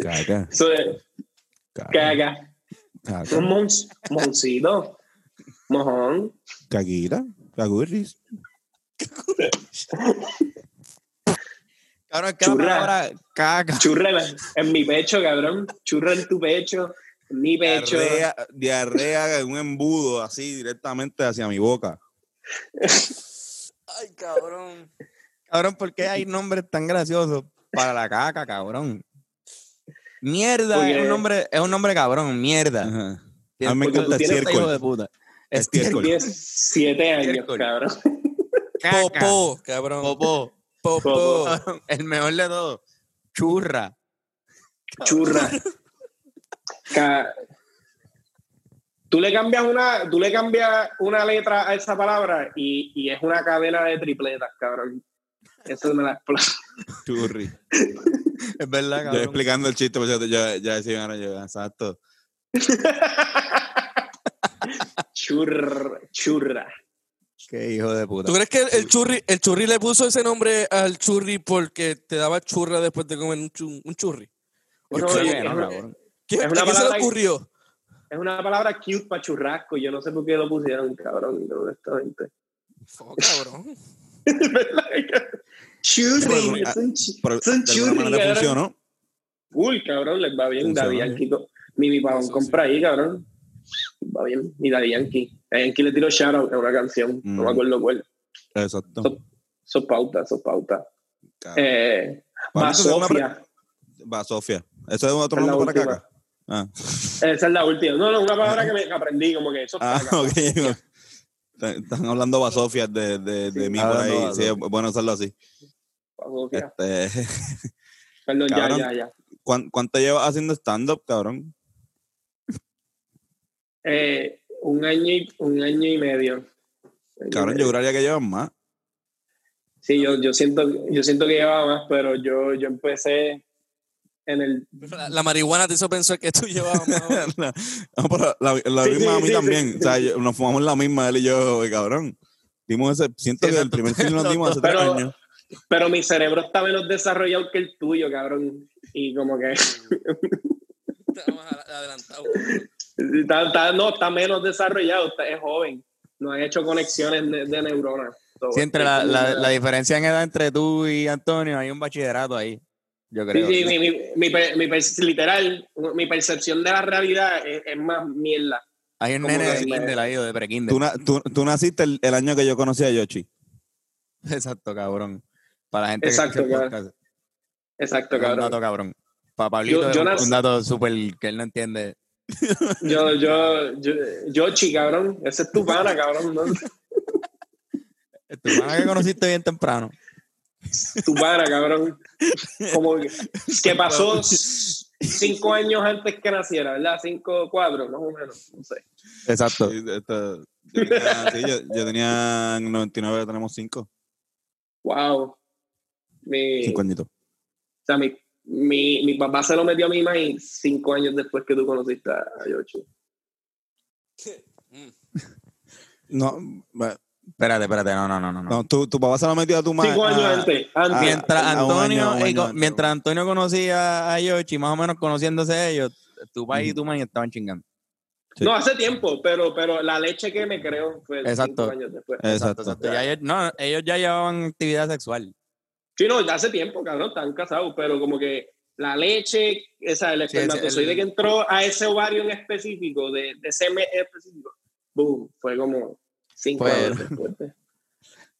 Caca. Eso es Caca. caga. Caca. Un mons, moncito. Mojón. Caquita. Cagurris. Cabrón, es que la Churra. palabra caca. Churra en mi pecho, cabrón. Churra en tu pecho. En mi pecho. Diarrea, diarrea en un embudo así directamente hacia mi boca. Ay, cabrón. Cabrón, ¿por qué hay nombres tan graciosos para la caca, cabrón? Mierda, Porque- es un nombre, es un nombre cabrón, mierda. Ajá. A mí me Porque encanta estiércol. de puta. Estiércol. Tienes siete años, Estiércol. cabrón. Caca, Popó, cabrón. popó, Popó. El mejor de todo, churra. Churra. Tú le cambias una, tú le cambias una letra a esa palabra y, y es una cadena de tripletas, cabrón. Eso me la explota. Churri. Es verdad, Yo cabrón. explicando el chiste, pues ya, ya, ya decían, ahora yo, exacto. Churra, churra. Qué hijo de puta. ¿Tú crees que el, el churri, el churri le puso ese nombre al churri porque te daba churra después de comer un, chu- un churri? ¿O No, qué- Creo y- que es no, una- cabrón. ¿Qué, es ¿A una quién se le que- ocurrió? Es una palabra cute para churrasco. Yo no sé por qué lo pusieron, cabrón, honestamente. Oh, cabrón. Churri, de alguna churri, cabrón. funcionó. Cool, cabrón, les va bien. Bien. Yankee. Mi, mi pavón compra ahí, cabrón. Va bien. Mi Daddy Yankee. Daddy Yankee le tiró shoutout a una canción. No Mm. me acuerdo cuál. Exacto. So- Eso pauta, eso pauta. Eh, una Basofia. Va, Sofía. ¿Eso es otro nombre para caca? Ah, Esa es la última. No, no, una palabra que, me, que aprendí, como que eso ah. Están hablando basofias de, de, de Sí. mí por ahí. Sí, es bueno hacerlo así. Este, Perdón, ya, cabrón. ya, ya. ¿cuán- ¿Cuánto llevas haciendo stand-up, cabrón? Eh, un, año y, un año y medio. Cabrón, yo juraría que llevas más. Sí, yo, yo, siento, yo siento que llevaba más, pero yo, yo empecé en el... La, la marihuana te hizo pensar que tú llevabas más. no, pero la, la Sí, misma sí, a mí sí, también. sí, o sea, yo- nos fumamos la misma, él y yo, cabrón. Dimos ese, siento Sí, que el primer film nos dimos hace dos. tres Pero- años. Pero mi cerebro está menos desarrollado que el tuyo, cabrón. Y como que... Estaba más ad- adelantado. Está, está- no, está menos desarrollado, está- es joven. No ha hecho conexiones de, de neuronas. So, Sí, entre la diferencia en edad entre tú y Antonio, hay un bachillerato ahí. Yo Sí, creo. sí, mi, mi, mi, per- mi per- literal, mi percepción de la realidad es, es más mierda. Hay un nene de kinder ahí o de prekinder. Tú, na- tú, tú naciste el, el año que yo conocí a Yoshi. Exacto, cabrón. Para la gente Exacto, que cabrón. podcast. Exacto, Es Un cabrón. dato cabrón. Para Pablito Yo- es yo un, nací- un dato súper que él no entiende. Yo, yo, yo, Yoshi, cabrón. Ese es tu pana, cabrón. ¿no? Tu hermana que conociste bien temprano. Tu pana, cabrón. Como que, que pasó cinco años antes que naciera, ¿verdad? Cinco, cuatro, más o menos. No sé. Exacto. Sí, esto- yo, tenía, sí, yo, yo tenía en 99, tenemos 5. Wow. Mi, 5 añitos. o sea, mi, mi, mi papá se lo metió a mi maíz cinco años después que tú conociste a Yoshi. No, va- Espérate, espérate, no, no, no, no. no. tu, tu papá se lo metió a tu madre. Cinco años ah, antes. antes. mientras Antonio, antes. mientras Antonio conocía a Yoshi, más o menos conociéndose ellos, tu país y tu man estaban chingando. sí. No, hace tiempo, pero, pero la leche que me creó fue Exacto. cinco años después. Exacto. Exacto. Ya ellos, no, ellos ya llevaban actividad sexual. Sí, no, ya hace tiempo, cabrón, están casados, pero como que la leche, esa, el Sí, espermatozoide el- que entró a ese ovario en específico, de, de ese mes específico, boom, fue como cinco Pues- años después. de-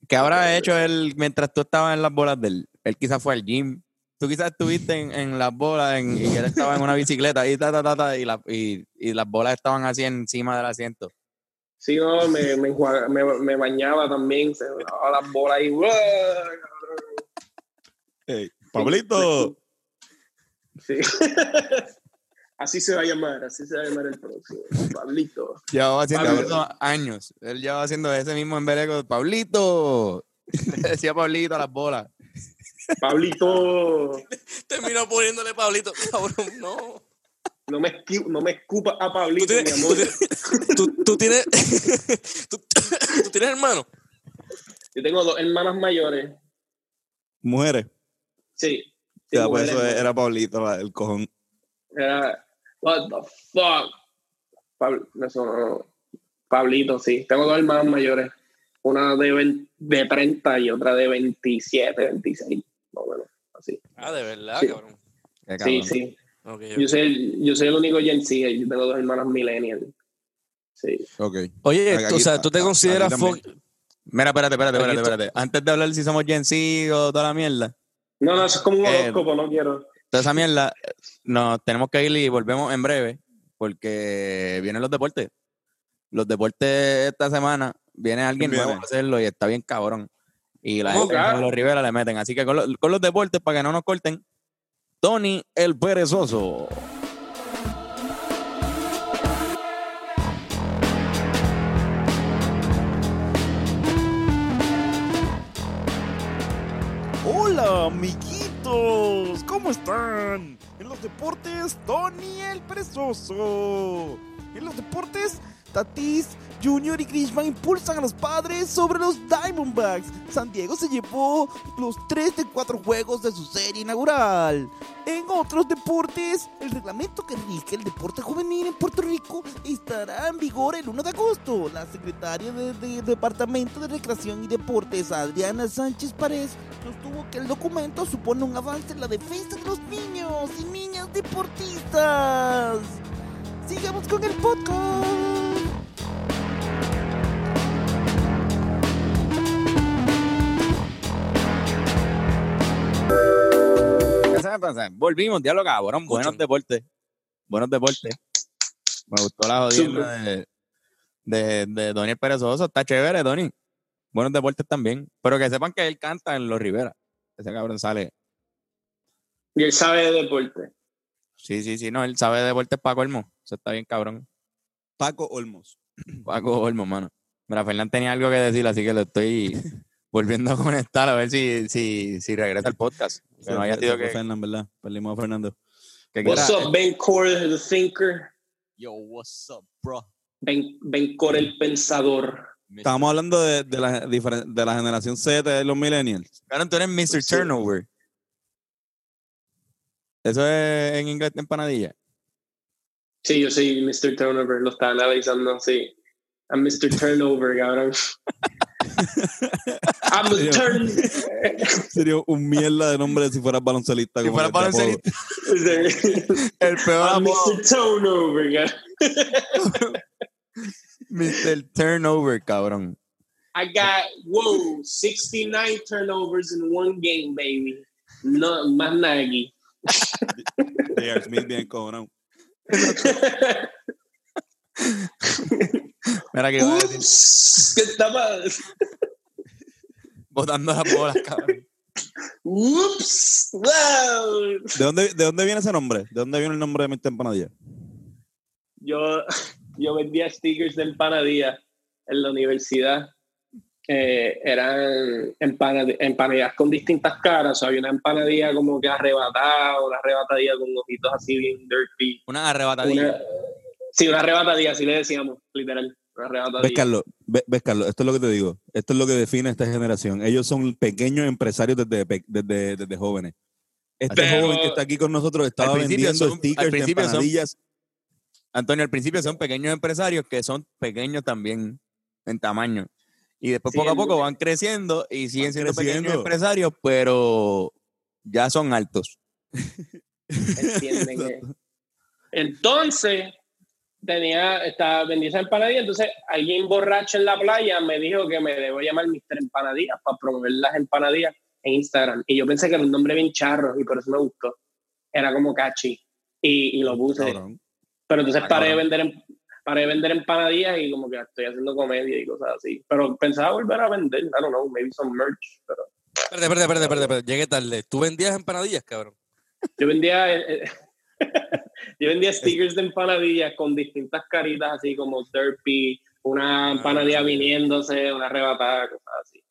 ¿Qué habrá hecho él mientras tú estabas en las bolas de él? Él quizás fue al gym. Tú quizás estuviste en, en las bolas en- y él estaba en una bicicleta y, ta, ta, ta, ta, y, la- y- y las bolas estaban así encima del asiento. Sí, no, me, me, enjuaga- me, me bañaba también, se daba las bolas ahí, ¡guau! Ey, Pablito. Sí. así se va a llamar, así se va a llamar el próximo, Pablito. Llevaba haciendo Pablo. eso años. Él llevaba haciendo ese mismo embeleco. ¡Pablito! Le decía Pablito a las bolas. Pablito. Terminó poniéndole Pablito. Cabrón, no. No me, no me escupa a Pablito, ¿Tú mi tienes, amor. tú, tú tienes, tú, tú tienes hermano? Yo tengo dos hermanas mayores. Mujeres. Sí. sí, Ya, pues mujeres, eso era Pablito, el cojón. Era, what the fuck. Pabl- eso no. Pablito, sí. Tengo dos hermanas mayores. Una de, 20 de 30 y otra de 27, 26. Más o menos. Así. Ah, de verdad, Sí. cabrón. Sí, cabrón. sí. Yo soy, el, yo soy el único Gen Z. Yo tengo dos hermanas millennials. Sí. Ok. Oye, Aquí- tú, o sea, ¿tú te aquí consideras Mira, espérate, espérate, espérate, espérate. Antes de hablar si somos Gen Z o toda la mierda, No, no, eso es como un Eh, horóscopo, no quiero. Toda esa mierda, nos tenemos que ir y volvemos en breve porque vienen los deportes. Los deportes esta semana, viene alguien ¿Quién nuevo viene? a hacerlo y está bien cabrón. Y la ¿Cómo gente de los Rivera le meten. Así que con, los- con los deportes, para que no nos corten, Tony el perezoso. Hola, ¿Cómo están? En los deportes, Tony el Perezoso. En los deportes, Tatis, Junior y Grishman impulsan a los padres sobre los Diamondbacks. San Diego se llevó los 3 de 4 juegos de su serie inaugural. En otros deportes, el reglamento que rige el deporte juvenil en Puerto Rico estará en vigor el 1 de agosto. La secretaria del de, Departamento de Recreación y Deportes, Adriana Sánchez Párez, sostuvo que el documento supone un avance en la defensa de los niños y niñas deportistas. Sigamos con el podcast. Volvimos, diálogo cabrón. Buenos Escuchen. deportes. Buenos deportes. Me gustó la jodienda de, de, de Perezoso. Está chévere, Tony. Buenos deportes también. Pero que sepan que él canta en Los Rivera. Ese cabrón sale. Y él sabe de deporte. Sí, sí, sí. No, él sabe de deportes Paco Olmo. Eso está bien cabrón. Paco Olmos. Paco Olmo, mano. Mira, Fernán tenía algo que decir, así que lo estoy volviendo a conectar a ver si, si, si regresa al podcast. Que no haya sido que, Fernando, ¿verdad? Perdimos a Fernando. What's up, Ben Core, the thinker? Yo, what's up, bro? Ben, ben Core, el pensador. Estábamos hablando de, de, la, diferen- de la generación Z de los millennials. Cabrón, tú eres Mr. Sí. Turnover. Eso es en inglés empanadilla. Sí, yo soy Mr. Turnover, lo estaba analizando, sí. I'm Mr. Turnover, cabrón. I'm a turn. Sería un mierda de nombre si fueras baloncelista. Si fueras baloncelista. El peor I'm apodo, Mr. Turnover, cabrón. Mr. Turnover, cabrón. I got, whoa, 69 turnovers in one game, baby. No, más nada aquí. J.R. Smith bien cojonado. Mira que iba a decir, Ups, ¿Qué estaba? botando las bolas, cabrón. Ups, wow. ¿De dónde, ¿De dónde viene ese nombre? ¿De dónde viene el nombre de Mr. Empanadilla? Yo, yo vendía stickers de empanadilla en la universidad. Eh, eran empanad- empanadillas con distintas caras. O sea, había una empanadilla como que arrebatada, una arrebatadilla con ojitos así bien dirty. Una arrebatadilla. Una, sí, una arrebatadilla, así le decíamos, literal. Una ¿Ves, arrebatadilla. Carlos? Ve- ¿Ves, Carlos? Esto es lo que te digo. Esto es lo que define a esta generación. Ellos son pequeños empresarios desde, desde, desde jóvenes. Este Pero- joven que está aquí con nosotros estaba Al principio vendiendo son- al stickers de principio son- empanadillas. Antonio, al principio son pequeños empresarios que son pequeños también en tamaño. Y después Sí, poco a poco van creciendo y siguen siendo pequeños creciendo. empresarios, pero ya son altos. ¿Entienden? que- Entonces, tenía, estaba vendía esa empanadilla, entonces alguien borracho en la playa me dijo que me debo llamar Mr. Empanadillas para promover las empanadillas en Instagram. Y yo pensé que era un nombre bien charro y por eso me gustó. Era como catchy. Y, y lo puse. Cabrón. Pero entonces Ah, paré de, vender, em- paré de vender empanadillas y como que estoy haciendo comedia y cosas así. Pero pensaba volver a vender, I don't know, maybe some merch. Pero Espérate, espérate, espérate, espérate, espérate. Llegué tarde. ¿Tú vendías empanadillas, cabrón? yo vendía, eh, eh, yo vendía stickers de empanadillas con distintas caritas así como derpy, una empanadilla viniéndose, una arrebatada, cosas así.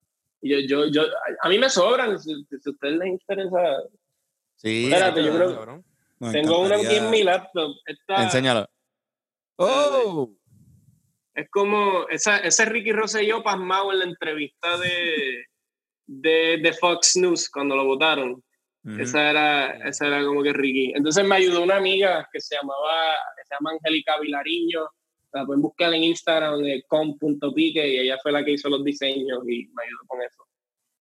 Y yo, yo, yo, a- mí me sobran, si, si a ustedes les interesa. Sí, Espérate, yo creo- Cabrón. Nos Tengo una aquí en mi laptop. Esta Enséñalo. ¡Oh! es como, esa, ese Ricky Rosselló pasmado en la entrevista de, de, de Fox News cuando lo votaron. Ujú. Esa era, esa era como que Ricky. Entonces me ayudó una amiga que se llamaba, que se llama Angélica Vilariño. La pueden buscar en Instagram de com.pique y ella fue la que hizo los diseños y me ayudó con eso.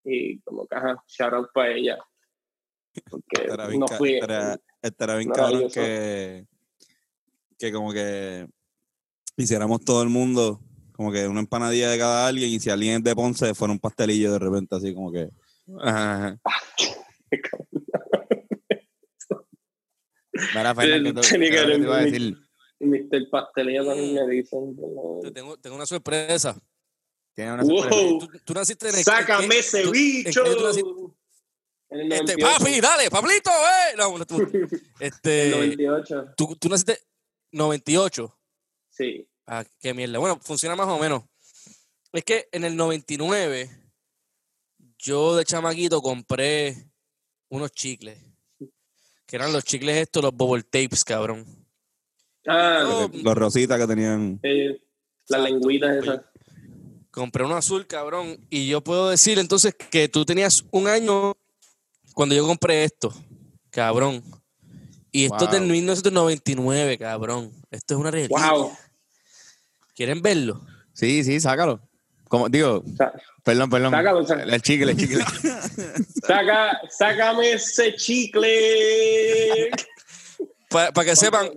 Y como ajá, shout out para ella. Porque Estará bien, no fui. estará- estará bien no, cabrón que, que como que hiciéramos todo el mundo como que una empanadilla de cada alguien y si alguien es de Ponce fuera un pastelillo de repente así como que Ajá, ajá. Mira, Fernan, ¿qué tú- Tenía qué que lo que te iba a decir? Mr. Pastelillo también me dicen. Te tengo, tengo una sorpresa. Tiene una sorpresa. Wow, Tú, tú naciste en el. sácame ¿en qué- ese tú- bicho. qué tú naciste? En el Este, 98. papi, dale, Pablito, eh. No, el este, 98. tú, tú naciste 98. Sí. Ah, qué mierda. Bueno, funciona más o menos. Es que en el 99, yo de chamaquito compré unos chicles. Que eran los chicles estos, los bubble tapes, cabrón. Ah, Oh, los rositas que tenían eh, la Exacto. lengüita esa. Compré uno azul, cabrón. Y yo puedo decir entonces que tú tenías un año cuando yo compré esto, cabrón. Y esto es del Wow. 1999, cabrón. Esto es una realidad. Wow. ¿Quieren verlo? Sí, sí, sácalo. Como, digo, Sa- perdón, perdón. Sácalo, sa- El chicle, el chicle. Saca, sácame ese chicle. Para que sepan,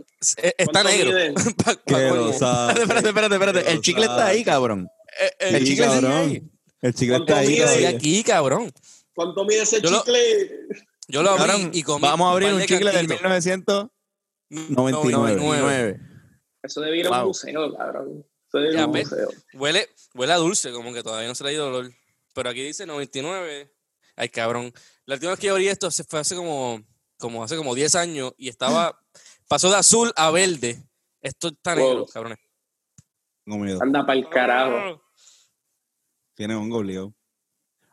eh, está negro. Pa- pa- que pa- lo sabe. espérate, espérate, espérate, espérate. El chicle está ahí, cabrón. Eh, eh, El Sí, chicle sigue cabrón. ahí. el chicle ¿Cuánto está ahí sigue aquí, cabrón. ¿Cuánto mide ese Yo lo- chicle? Yo lo abrí y comí vamos a abrir un de chicle del cantitos. 99. 1999. Eso debe ir a un Wow. museo, cabrón. Eso debe ir a un museo. Huele, huele a dulce, como que todavía no se le ha ido olor. Pero aquí dice 99. Ay, cabrón. La última vez que yo abrí esto se fue hace como, como hace como 10 años y estaba. pasó de azul a verde. Esto está Wow. negro, cabrones. Tengo miedo. Anda para el carajo. Tiene hongo obligado.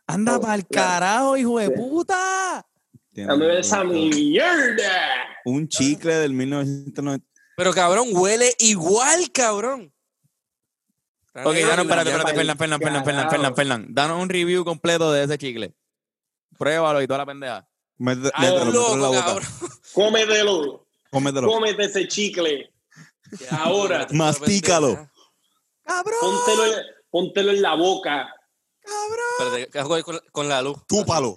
Anda Oh, pa'l claro. carajo, hijo de Sí. puta. Dame esa mierda. Un chicle del 1990. Pero cabrón, huele igual, cabrón. Ok, danos, espérate, espérate, Fernan, Fernan, Fernan, Carajo. Fernan, Fernan. Danos un review completo de ese chicle. Pruébalo y toda la pendeja. Mételo, en la loco, boca. cabrón. Cómetelo. Cómetelo. Cómete ese chicle. Ahora. Mastícalo. Póntelo, en- póntelo en la boca. Hago ahí con, con la luz. Túpalo.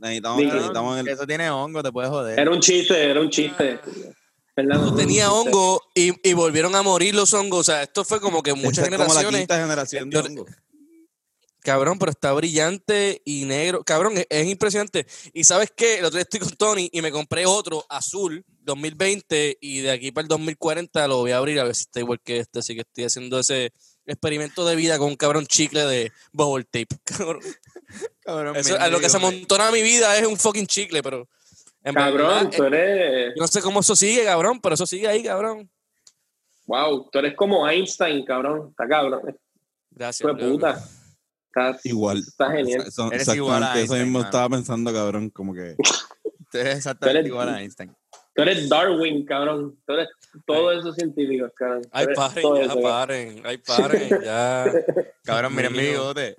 necesitamos el. Eso tiene hongo, te puedes joder. Era un chiste, era un chiste. Tenía era un chiste. hongo y, y volvieron a morir los hongos. O sea, esto fue como que muchas Esa es como la generaciones. quinta generación de hongo. Cabrón, pero está brillante y negro. Cabrón, es, es impresionante. Y sabes qué, el otro día estoy con Tony y me compré otro azul 2020 y de aquí para el 2040 lo voy a abrir a ver si está igual que este. Así que estoy haciendo ese experimento de vida con un cabrón chicle de bubble tape. Cabrón. Cabrón, Eso, mira, a lo que se amontona mi vida es un fucking chicle, pero. en Cabrón, verdad, tú eh, eres. yo no sé cómo eso sigue, cabrón, pero eso sigue ahí, cabrón. Wow, tú eres como Einstein, cabrón. Está cabrón. Gracias. Fue puta. Está, Igual. Está genial. Eso- Eres igual a exactamente eso Einstein, mismo estaba pensando, cabrón. Como que. Tú eres exactamente Tú eres- igual a Einstein. Tú eres Darwin, cabrón. Tú eres todo eso científico, cabrón. Ay, paren, ya, eso, cabrón. paren. Ay, paren, ya. Cabrón, miren mi bigote.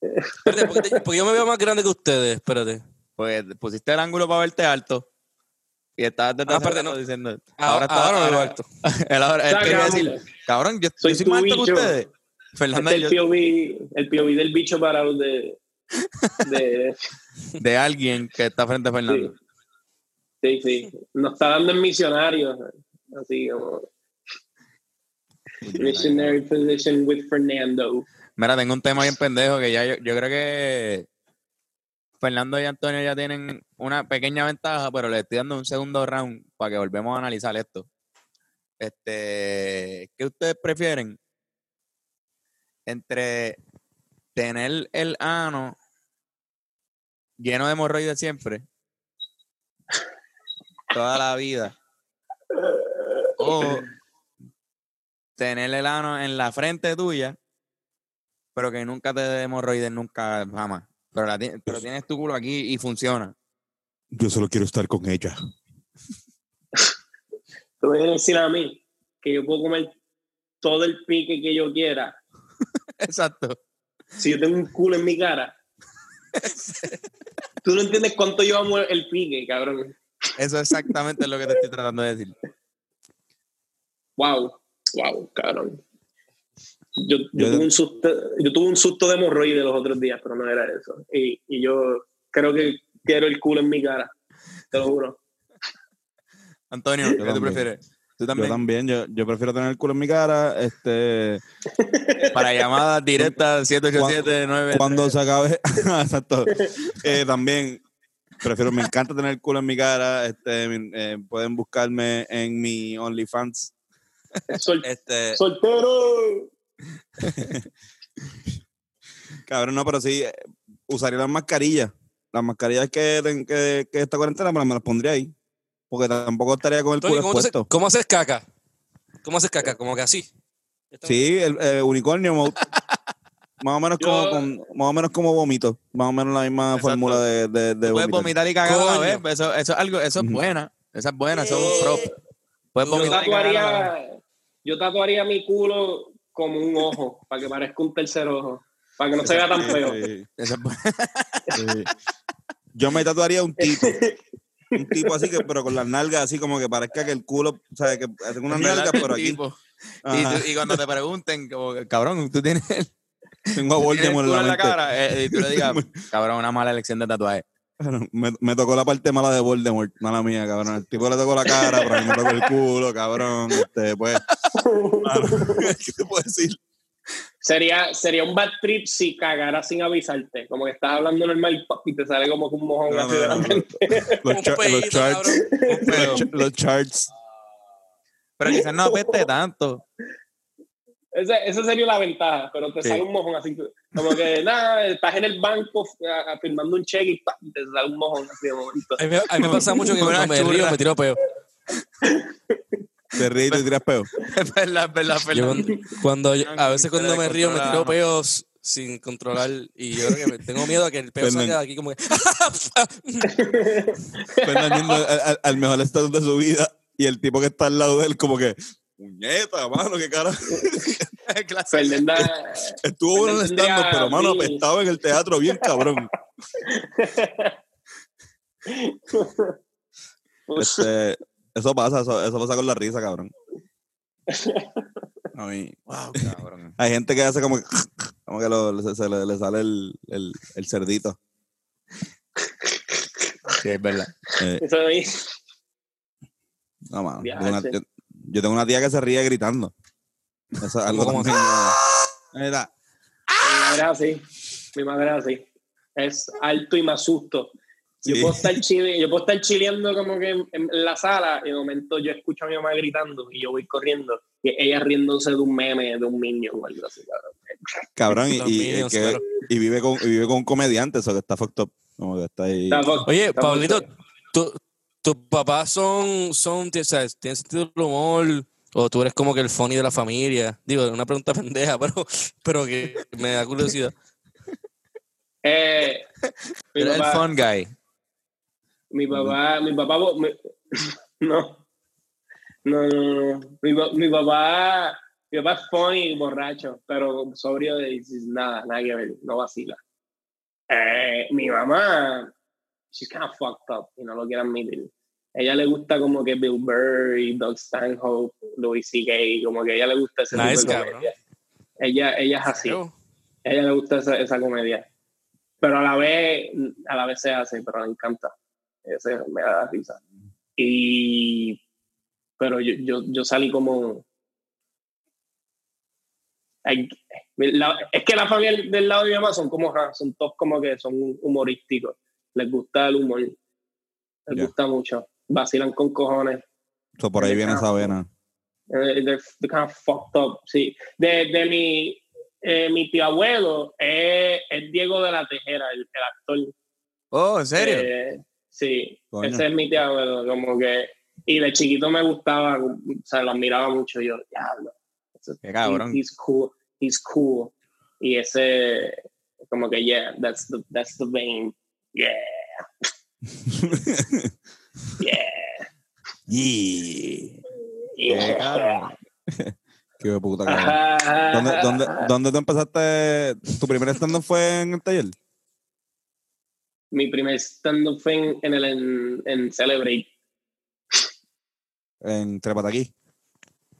Espérate, porque, te- porque yo me veo más grande que ustedes, espérate. Pues pusiste el ángulo para verte alto. Y estabas desde Ah, no. diciendo. Ahora, está- ahora ahora- alto. Él ahora, él quería Sacamos. decir, cabrón, yo, Soy yo soy más alto que ustedes. Fernando, Este yo- el POV, el POV del bicho parado de. de de alguien que está frente a Fernando. sí, sí. Nos está dando en misionario. Así como. Missionary position with Fernando. Mira, tengo un tema bien pendejo que ya yo, yo creo que Fernando y Antonio ya tienen una pequeña ventaja, pero le estoy dando un segundo round para que volvemos a analizar esto. Este, ¿qué ustedes prefieren? Entre tener el ano lleno de hemorroides siempre, toda la vida, o tener el ano en la frente tuya, pero que nunca te dé hemorroides, nunca, jamás. Pero, la pero tienes tu culo aquí y funciona. Yo solo quiero estar con ella. Tú me a decir a mí que yo puedo comer todo el pique que yo quiera Exacto. si yo tengo un culo en mi cara. Tú no entiendes cuánto yo amo el pique, cabrón. Eso exactamente es lo que te estoy tratando de decir. Wow, wow, cabrón. Yo, yo, Yo- tuve un susto, yo tuve un susto de hemorroide los otros días, pero no era eso. Y, y yo creo que quiero el culo en mi cara, te lo juro. Antonio, ¿qué tú prefieres? ¿Tú Yo también? yo, yo prefiero tener el culo en mi cara. Este, Para llamadas directas 787 cuando se acabe, exacto. Eh, también prefiero, me encanta tener el culo en mi cara. Este, eh, pueden buscarme en mi OnlyFans. Sol- Este, soltero. Cabrón, no, pero sí, eh, usaría las mascarillas. Las mascarillas que, que, que esta cuarentena me las- me las pondría ahí. Porque tampoco estaría con el Tony, culo ¿cómo, haces, expuesto. ¿cómo haces caca? ¿Cómo haces caca? Como que así. Sí, el eh, unicornio mode. Más o menos Yo- como con- más o menos como vomito. Más o menos la misma Exacto. fórmula de, de, de puedes vomitar. vomitar y cagar a la vez. pues Eso, eso es algo, eso es buena. Esa es buena, eso es un prop. Puedes Yo Yo vomitar y cagar a la vez. tatuaría, yo tatuaría mi culo como un ojo, para que parezca un tercer ojo, para que no se vea tan feo. Eso es buena. sí. Yo me tatuaría un tipo. Un tipo así que, pero con las nalgas así como que parezca que el culo, o sea, que tengo unas nalgas, pero aquí. Y, Ajá. tú- y cuando te pregunten, como, cabrón, tú tienes, el- Tengo a Voldemort en la cara eh, y tú le digas, cabrón, una mala elección de tatuaje. Me, me tocó la parte mala de Voldemort, mala mía, cabrón. El tipo le tocó la cara, pero a mí me tocó el culo, cabrón. Este, pues, mano, ¿qué te puedo decir? Sería, sería un bad trip si cagara sin avisarte, como que estás hablando normal y te sale como que un mojón No, así no, de la mente. Los, cha- charts, los charts. Pero quizás no apeste tanto. Esa, esa sería la ventaja, pero te Sí. sale un mojón así, como que nada, estás en el banco a- firmando un cheque y ¡pam! te sale un mojón así de momento. A mí, me- a mí me pasa mucho que cuando me río me tiro peo. Te ríes y te tiras peo. Es verdad, es verdad, Yo verdad. cuando, cuando yo- a veces cuando me río me tiro peos sin controlar y yo creo que me- tengo miedo a que el peo Fernan. salga de aquí como que Fernando al, al- al mejor estatus de su vida y el tipo que está al lado de él como que puñeta, mano, qué cara. Estuvo bueno en stand pero mano, apestaba en el teatro bien cabrón. Este, eso pasa, eso, eso pasa con la risa, cabrón. A mí, Wow, cabrón. hay gente que hace como que, como que lo- se, se le, le sale el, el, el cerdito. Sí, es verdad. Eh, eso ahí. no, mano, yo, yo, tengo una tía que se ríe gritando. Eso es algo ¿Cómo también. eh, mira, Mi madre así. Mi madre es así. Es alto y me asusto. Yo, Sí. puedo estar chile, yo puedo estar chileando como que en, en la sala y de momento yo escucho a mi mamá gritando y yo voy corriendo y ella riéndose de un meme de un niño o algo así, cabrón. cabrón, y, Los y- Minions, que- claro. y vive con, y vive con un comediante, eso que está fucked up. Como que está ahí. Está fuck- Oye, está Pablito. ¿tú- ¿tus papás son, son sabes, tienen sentido del humor? ¿O tú eres como que el funny de la familia? Digo, una pregunta pendeja, pero, pero que me da curiosidad. Eh, mi, Era el papá, fun guy. mi papá, mi papá, mi- no, no, no, no. Mi, mi papá, mi papá es funny y borracho, pero sobrio de nada, nada que ver, no vacila. Eh, mi mamá, she's kind of fucked up y no lo quiere admitir. Ella le gusta como que Bill Burr y Doug Stanhope, Louis C.K., como que ella le gusta ese Nice, tipo de comedia. Ella, ella es así. Yo, ella le gusta esa, esa comedia. Pero a la vez, a la vez se hace, pero le encanta. Ese me da risa. Y, pero yo, yo, yo salí como... La- es que la familia del lado de mi mamá son como, son todos como que son humorísticos. Les gusta el humor. Les Ya. gusta mucho. Vacilan con cojones. So, por ahí viene Ah. esa vena. Eh, they're, they're kind of fucked up, sí. De, de mi, eh, mi tío abuelo es, es Diego de la Tejera, el, el actor. Oh, ¿en serio? Eh, sí, Coño. ese es mi tío abuelo, como que. Y de chiquito me gustaba, o sea, lo admiraba mucho. Yo, diablo. Qué cabrón. he- He's cool, he's cool. Y ese, como que, yeah, that's the, that's the vein. Yeah, yeah, Yeah. Yeah. Qué puta, cabrón. ¿Dónde, dónde, ¿Dónde tú empezaste? ¿Tu primer stand-up fue en el taller? Mi primer stand-up fue en, en el en, en Celebrate. En Trepataquí.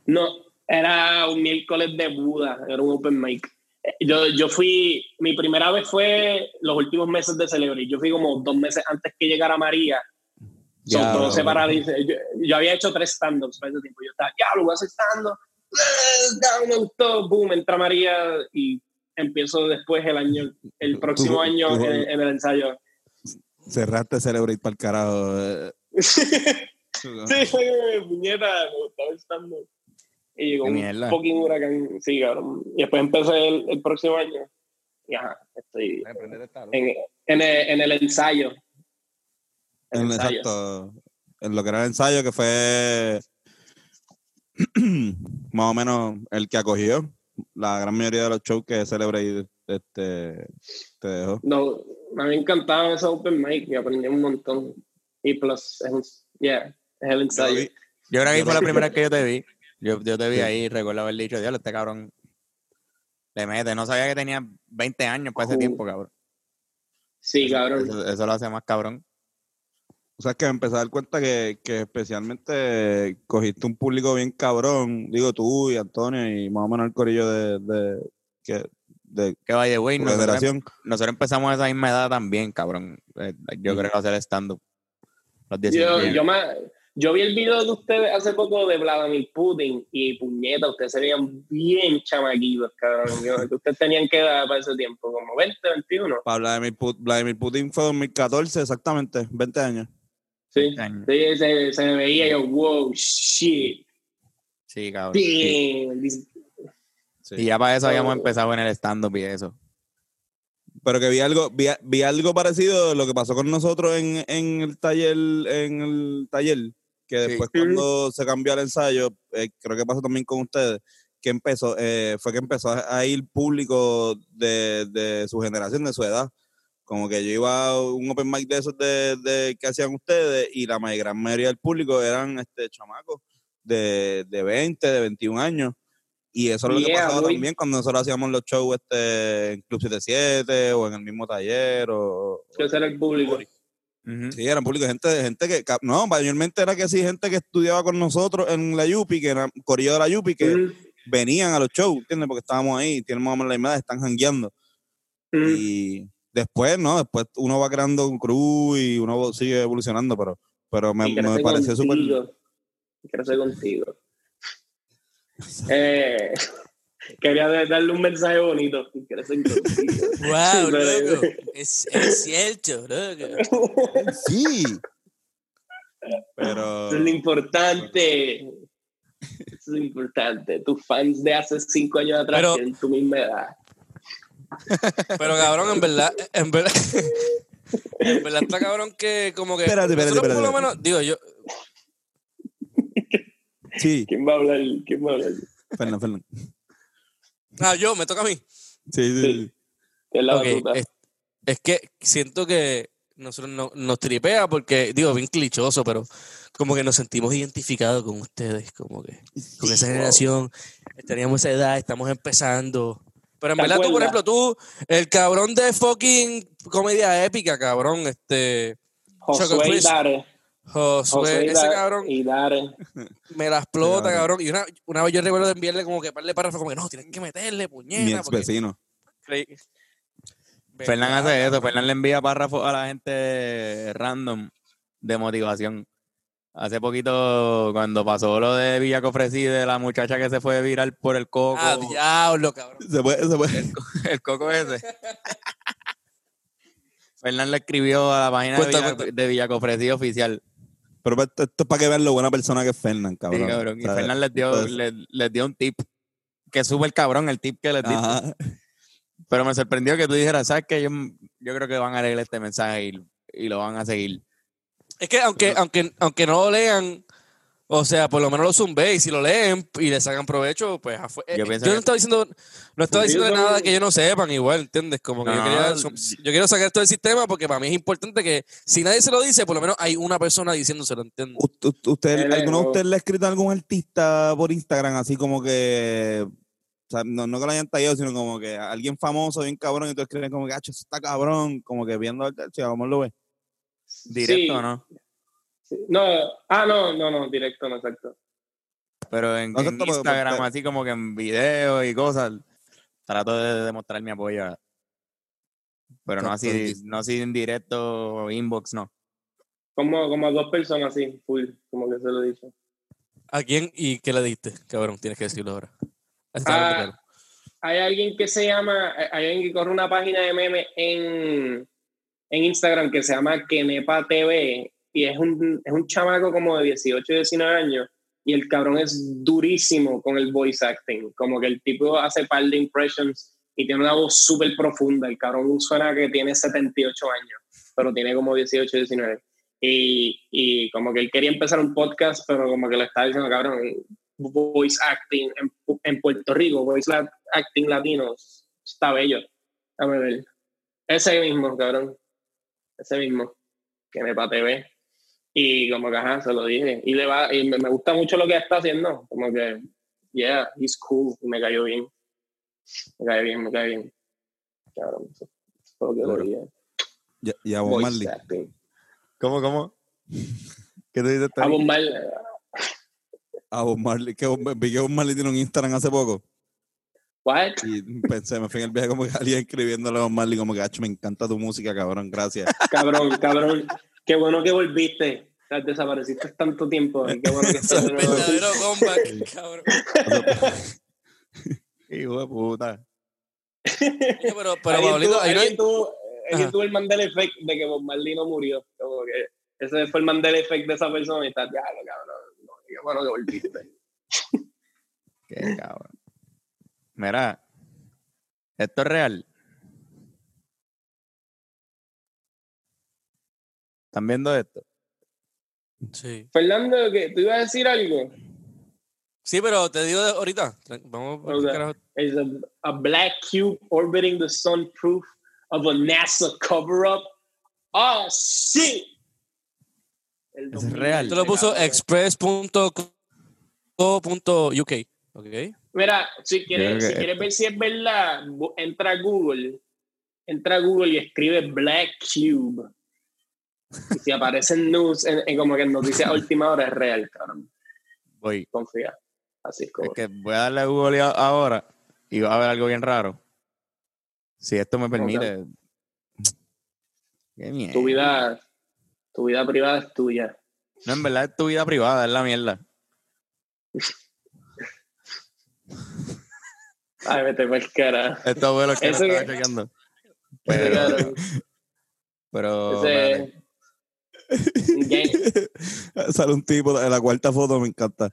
No, era un miércoles de Buda, era un open mic. Yo, yo fui, mi primera vez fue los últimos meses de Celebrate. Yo fui como dos meses antes que llegara María. Son todos separados. Yo, yo había hecho tres stand-ups para ese tiempo. Yo estaba, ya, lo voy a hacer stand-up. Ya, me gustó. Boom, entra María y empiezo después el año, el próximo año en, en el ensayo. Cerraste Celebrate para el carajo. eh. Sí, puñeta, me gustaba el stand-up. Y llegó un fucking huracán. Sí, cabrón. Y después empecé el, el próximo año. Y ajá, estoy en, en, el, en el ensayo. El En, ensayo. exacto. En lo que era el ensayo, que fue más o menos el que acogió la gran mayoría de los shows que Celebrate este, te dejó. No, a mí me encantaba ese open mic y aprendí un montón. Y plus, es, un- yeah, es el Yo ensayo. vi- Yo creo que Yo fue la primera vez que yo te vi. Yo, yo te vi Sí. ahí, recuerdo haber dicho, diablo, este cabrón le mete. No sabía que tenía 20 años para ese tiempo, cabrón. Sí, cabrón. Eso, eso lo hace más cabrón. O sea, es que me empecé a dar cuenta que, que especialmente cogiste un público bien cabrón, digo tú y Antonio y más o menos el corillo de, de, que, de Que vaya, güey, nosotros, generación. nosotros empezamos a esa misma edad también, cabrón. Eh, Yo creo que hacer stand-up. Yo, 19. yo, me- yo vi el video de ustedes hace poco de Vladimir Putin y puñeta, ustedes se veían bien chamaquitos, cabrón. Ustedes tenían que edad para ese tiempo, como 20, 21. Para Vladimir, Pu- Vladimir Putin fue 2014, exactamente, 20 años. Sí, 20 años. sí se, se me veía yo, wow, shit, Sí, cabrón. Y, damn. this- Sí. y ya para eso habíamos Oh. empezado en el stand-up y eso. Pero que vi algo, vi, vi algo parecido a lo que pasó con nosotros en, en el taller, en el taller, que Sí. después cuando se cambió el ensayo, eh, creo que pasó también con ustedes, que empezó, eh, fue que empezó a, ir público de, de su generación, de su edad. Como que yo iba a un open mic de esos de, de que hacían ustedes y la gran mayoría del público eran este chamacos de, de 20, de 21 años. Y eso es lo que Yeah, pasaba también cuando nosotros hacíamos los shows este, en Club 77 o en el mismo taller. O, que era el público. Sí, eran públicos, gente, gente que, no, mayormente era que sí, gente que estudiaba con nosotros en la Yupi, que era corillo de la Yupi, que Mm, venían a los shows, ¿entiendes? Porque estábamos ahí, tienen más o menos la edad, están jangueando. mm. Y después, ¿no? Después uno va creando un crew y uno sigue evolucionando, pero, pero me, pareció súper... crece contigo. Eh, quería darle un mensaje bonito. Wow, loco. Es, es cierto, loco. Sí. Pero... Eso es lo importante. Eso es lo importante. Tus fans de hace cinco años atrás Pero- tienen tu misma edad. Pero cabrón, en verdad, en verdad, en verdad está cabrón que como que Espérate, espérate, nosotros por lo espérate. menos, digo yo, Sí, ¿Quién va a hablar? ¿Quién va a hablar? Fernando, Fernando. Ah, yo, me toca a mí. Sí, sí, sí. ¿Qué es la Ok, batuta? es, es que siento que nosotros no- nos tripea porque, digo, bien clichoso, pero como que nos sentimos identificados con ustedes, como que con esa generación, teníamos esa edad, estamos empezando. Pero en ¿Te verdad tú, por ejemplo, tú, el cabrón de fucking comedia épica, cabrón, este, Josué Chris. Dare. Josué, ese Dare- cabrón me la explota, cabrón. Y una, una vez yo recuerdo de enviarle como que par de párrafos, como que no, tienes que meterle, Mi puñeta. ex porque- vecino. Fernán ¿Verdad, hace eso? Fernán le envía párrafos a la gente random de motivación. Hace poquito, cuando pasó lo de Villa Cofresí, de la muchacha que se fue viral por el coco, Ah, diablo, cabrón. Se puede, se puede. el coco ese. Fernán le escribió a la página de Villa, cuenta. de Villa Cofresí oficial. Pero esto, esto es para que vean lo buena persona que es Fernán, cabrón. Sí, cabrón. Y O sea, Fernan les dio, entonces- les, les dio un tip. Que es súper cabrón el tip que les dio. Pero me sorprendió que tú dijeras, ¿sabes qué? Yo, yo creo que van a leer este mensaje y, y lo van a seguir. Es que aunque, aunque, aunque no lo lean, o sea, por lo menos lo zumbé y si lo leen y le sacan provecho, pues afu- eh, Yo no estaba diciendo, no estaba diciendo nada también- que ellos no sepan igual, ¿entiendes? Como que yo, quería, yo quiero sacar esto del sistema porque para mí es importante que si nadie se lo dice, por lo menos hay una persona diciéndoselo, ¿entiendes? ¿Usted, ¿Alguno de ustedes le ha escrito a algún artista por Instagram así como que, o sea, no, no que lo hayan tallado, sino como que alguien famoso, bien cabrón, y tú escriben como que, "Acho, eso está cabrón, como que viendo, si vamos lo ve. Directo Sí. no. No, ah, no, no, no, directo, no, exacto. Pero en, No, Instagram, así como que en videos y cosas, trato de demostrar mi apoyo. Pero no así, no así en directo, inbox, no. Como, como a dos personas así, full, como que se lo he dicho. ¿A quién y qué le diste? Cabrón, tienes que decirlo ahora. Ah, claro. Hay alguien que se llama, hay alguien que corre una página de memes en, en Instagram que se llama Kenepa TV y es un, es un chamaco como de 18, 19 años y el cabrón es durísimo con el voice acting, como que el tipo hace par de impressions y tiene una voz súper profunda, el cabrón suena que tiene 78 años, pero tiene como 18, 19. Y, y como que él quería empezar un podcast, pero como que le estaba diciendo, cabrón, voice acting en, Puerto Rico, voice acting latino, está bello. Dame ver. Ese mismo, cabrón. Ese mismo. Que me pa' TV. Y como que, ajá, se lo dije. Y, le va, y me, me gusta mucho lo que está haciendo. Como que, yeah, he's cool. Y me cayó bien. Me cae bien, me cae bien. Cabrón, eso eso fue lo que le dije. Bob Marley. acting. ¿Cómo, cómo? ¿Qué tú dices? A Tony? bombar. A Bob Marley, que Bob- vi que Bob Marley tiene un Instagram hace poco. What? Y pensé, me fui en el viaje como que alguien escribiéndole a Bob Marley como que, "Acho, me encanta tu música, cabrón, gracias. Cabrón, cabrón. Qué bueno que volviste. Desapareciste tanto tiempo. Qué bueno que estás de nuevo. Verdadero comeback, cabrón. Hijo de puta. Pero, pero Pablito, tuvo, ahí no alguien Ajá. tuvo el Mandela Effect de que Bob Marley no murió. Como que ese fue el Mandela Effect de esa persona y está, ya, lo cabrón. No, qué bueno que volviste. Qué cabrón. Mira, esto es real. ¿Están viendo esto? Sí. Fernando, ¿tú ibas a decir algo? Sí, pero te digo ahorita. Vamos a. It's a, a black cube orbiting the sun proof of a NASA cover-up. Oh, sí. Es 2020, real. Esto lo puso express.co.uk. ¿Ok? Mira, si quieres, si quieres ver si es verdad, entra a Google, entra a Google y escribe Black Cube. Y si aparecen news, en, en como que en noticias última hora es real, cabrón. Voy. Confía. Así es como. Es que voy a darle a Google ahora y va a haber algo bien raro. Si esto me permite. Qué mierda. Tu vida, tu vida privada es tuya. No, en verdad es tu vida privada, es la mierda. Ay, vete por cara. Esto fue lo que estaba que- chequeando. Pero, ese-. Sale un tipo en la cuarta foto, me encanta.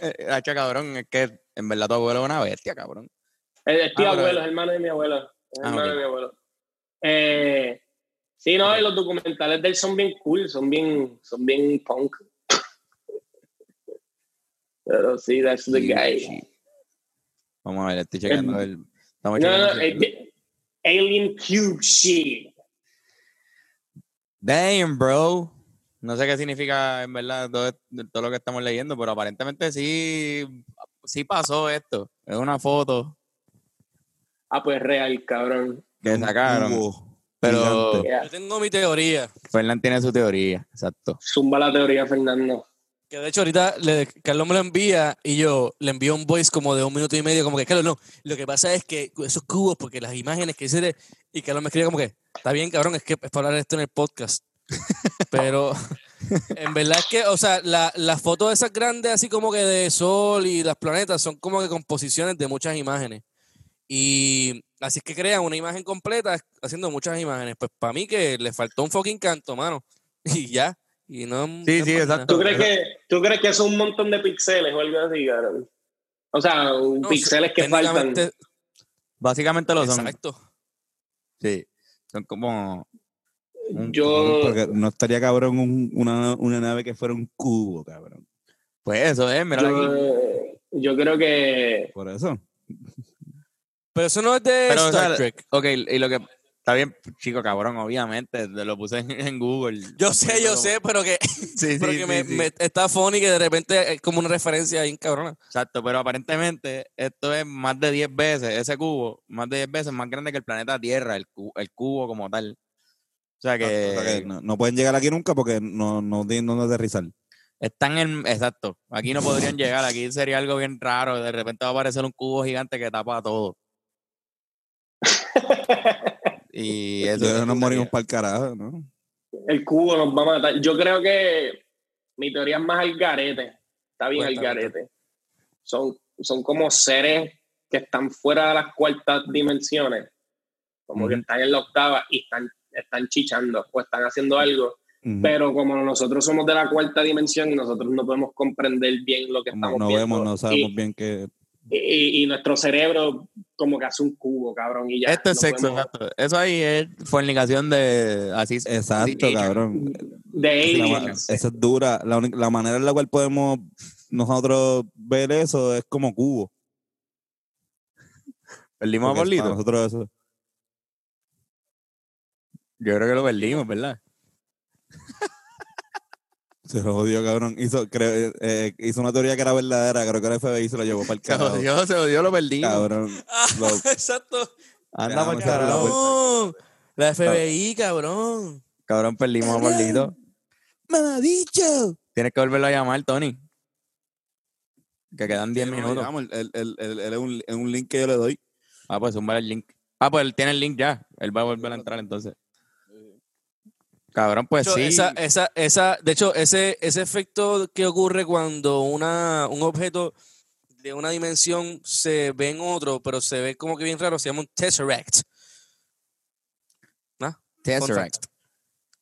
Eh, hacha, cabrón, es que en verdad tu abuelo es una bestia, cabrón. Es tío Ah, abuelo, es hermano de mi abuelo. Es Ah, hermano de mi abuelo. Eh, sí, no, y los documentales de él son bien cool, son bien, son bien punk. Pero sí, that's the guy. Vamos a ver, estoy checando el. Estamos No, checando no, el- eh, Alien Cube shit. Damn, bro. No sé qué significa en verdad todo, todo lo que estamos leyendo, pero aparentemente sí, sí pasó esto. Es una foto Ah, pues real, cabrón. que sacaron. Pero. Yeah. Yo tengo mi teoría. Fernán tiene su teoría, exacto. Zumba la teoría, Fernando. Que de hecho ahorita le- Carlos me lo envía y yo le envío un voice como de un minuto y medio, como que, Carlos, no, lo que pasa es que esos cubos, porque las imágenes que hice, y Carlos me escribe como que, está bien, cabrón, es que es para hablar esto en el podcast. Pero en verdad es que, o sea, la- las fotos esas grandes, así como que de sol y las planetas, son como que composiciones de muchas imágenes. Y así es que crean una imagen completa haciendo muchas imágenes. Pues para mí que le faltó un fucking canto, mano. Y ya. Y no, Sí, sí, es exacto. ¿Tú crees, que, ¿Tú crees que son un montón de píxeles o algo así? O sea, No, píxeles que faltan. Básicamente lo son. Exacto. Sí. Son como. un- Yo, Porque no estaría cabrón un- una, una nave que fuera un cubo, cabrón. Pues eso es, mira yo, aquí. yo creo que Por eso. Pero eso no es de Pero, o Star sea, Trek. Ok, y lo que. Está bien, chico, cabrón, obviamente. te Lo puse en, en Google. Yo sé, yo como- sé, pero que, Sí, pero sí, que sí, me, sí. me- está funny que de repente es como una referencia ahí, cabrona. Exacto, pero aparentemente esto es más de 10 veces, ese cubo, más de 10 veces más grande que el planeta Tierra, el, cu- el cubo como tal. O sea que, O sea que no, no pueden llegar aquí nunca porque no, no tienen dónde aterrizar. están en. Exacto, aquí no podrían llegar, aquí sería algo bien raro. De repente va a aparecer un cubo gigante que tapa todo. Y eso. Nos morimos para el carajo, ¿no? el cubo nos va a matar. Yo creo que mi teoría es más al garete. Está bien al garete. Son, son como seres que están fuera de las cuartas dimensiones. Como que están en la octava y están, están chichando o están haciendo algo. Pero como nosotros somos de la cuarta dimensión y nosotros no podemos comprender bien lo que Como estamos no viendo. vemos, no sabemos y, bien qué. Y- y nuestro cerebro como que hace un cubo, cabrón, y ya. Esto es no sexo, podemos- exacto. Eso ahí es fornicación de. Así Exacto, cabrón. De aliens. esa es dura. La, única- la manera en la cual podemos nosotros ver eso es como cubo. Perdimos a Pablito. nosotros eso. Yo creo que lo perdimos, ¿verdad? Se lo jodió, cabrón. Hizo, creo, eh, hizo una teoría que era verdadera. Creo que el FBI se lo llevó para el Se carajo. odió, se odió, lo perdimos. Cabrón. Ah, Lo- exacto. Anda cerrar la carajo. Cabrón. La FBI, cabrón. Cabrón, perdimos a Pablito. ¡Me ha dicho! Tienes que volverlo a llamar, Tony. Que quedan 10 Sí, no, minutos. digamos, el- el- el- el- es un, es un link que yo le doy. Ah, pues zumba el link. Ah, pues él tiene el link ya. Él va a volver a entrar entonces. Cabrón, pues hecho, sí. esa, esa, esa, de hecho, ese, ese efecto que ocurre cuando una, un objeto de una dimensión se ve en otro, pero se ve como que bien raro, se llama un tesseract. ¿No? Fun Tesseract.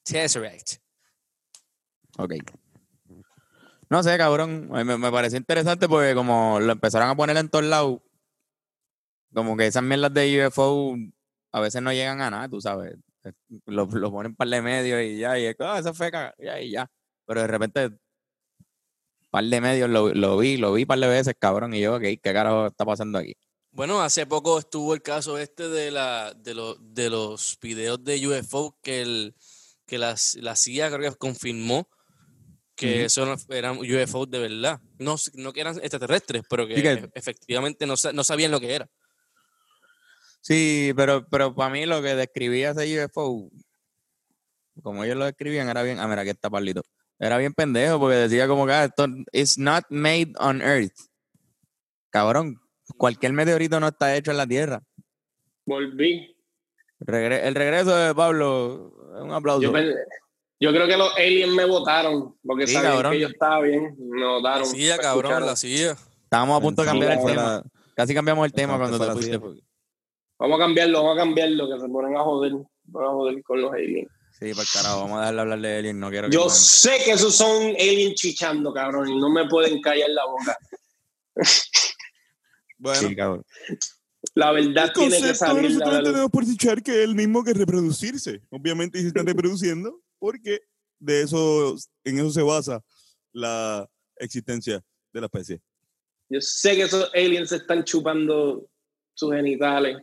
Tesseract. Ok. No sé, cabrón. Me, me pareció interesante porque como lo empezaron a poner en todos lados, como que esas mierdas de UFO a veces no llegan a nada, tú sabes. Lo, lo ponen par de medios y ya, y ah, eso fue caga", ya, y ya. Pero de repente, par de medios lo, lo vi, lo vi par de veces, cabrón, y yo, ok, ¿qué carajo está pasando aquí? Bueno, hace poco estuvo el caso este de la de, los de los videos de UFO que el que la, la CIA creo que confirmó que eso no- eran UFO de verdad. No, no que eran extraterrestres, pero que, Sí e- efectivamente no, no sabían lo que era. Sí, pero, pero para mí lo que describía ese UFO, como ellos lo describían, era bien. Ah, mira, aquí está Pablito. Era bien pendejo porque decía como que ah, esto is not made on Earth. Cabrón, cualquier meteorito no está hecho en la Tierra. Volví. Regre- el regreso de Pablo, un aplauso. Yo, creo que los aliens me votaron porque Sí, sabían cabrón. que yo estaba bien. Me La votaron. CIA, me cabrón, escucharon. la CIA. Estábamos a punto de cambiar el tema. Casi cambiamos el tema cuando te fuiste. Vamos a cambiarlo, vamos a cambiarlo, que se ponen a joder. Van a joder con los aliens. Sí, por carajo, vamos a dejarle hablar de Alien. No quiero que Yo sé que esos son aliens chichando, cabrón, y no me pueden callar la boca. Bueno, Sí, cabrón. La verdad el tiene que salir. la nosotros tenemos por dichar que es el mismo que reproducirse. Obviamente se están reproduciendo porque de eso, en eso se basa la existencia de la especie. Yo sé que esos aliens se están chupando sus genitales.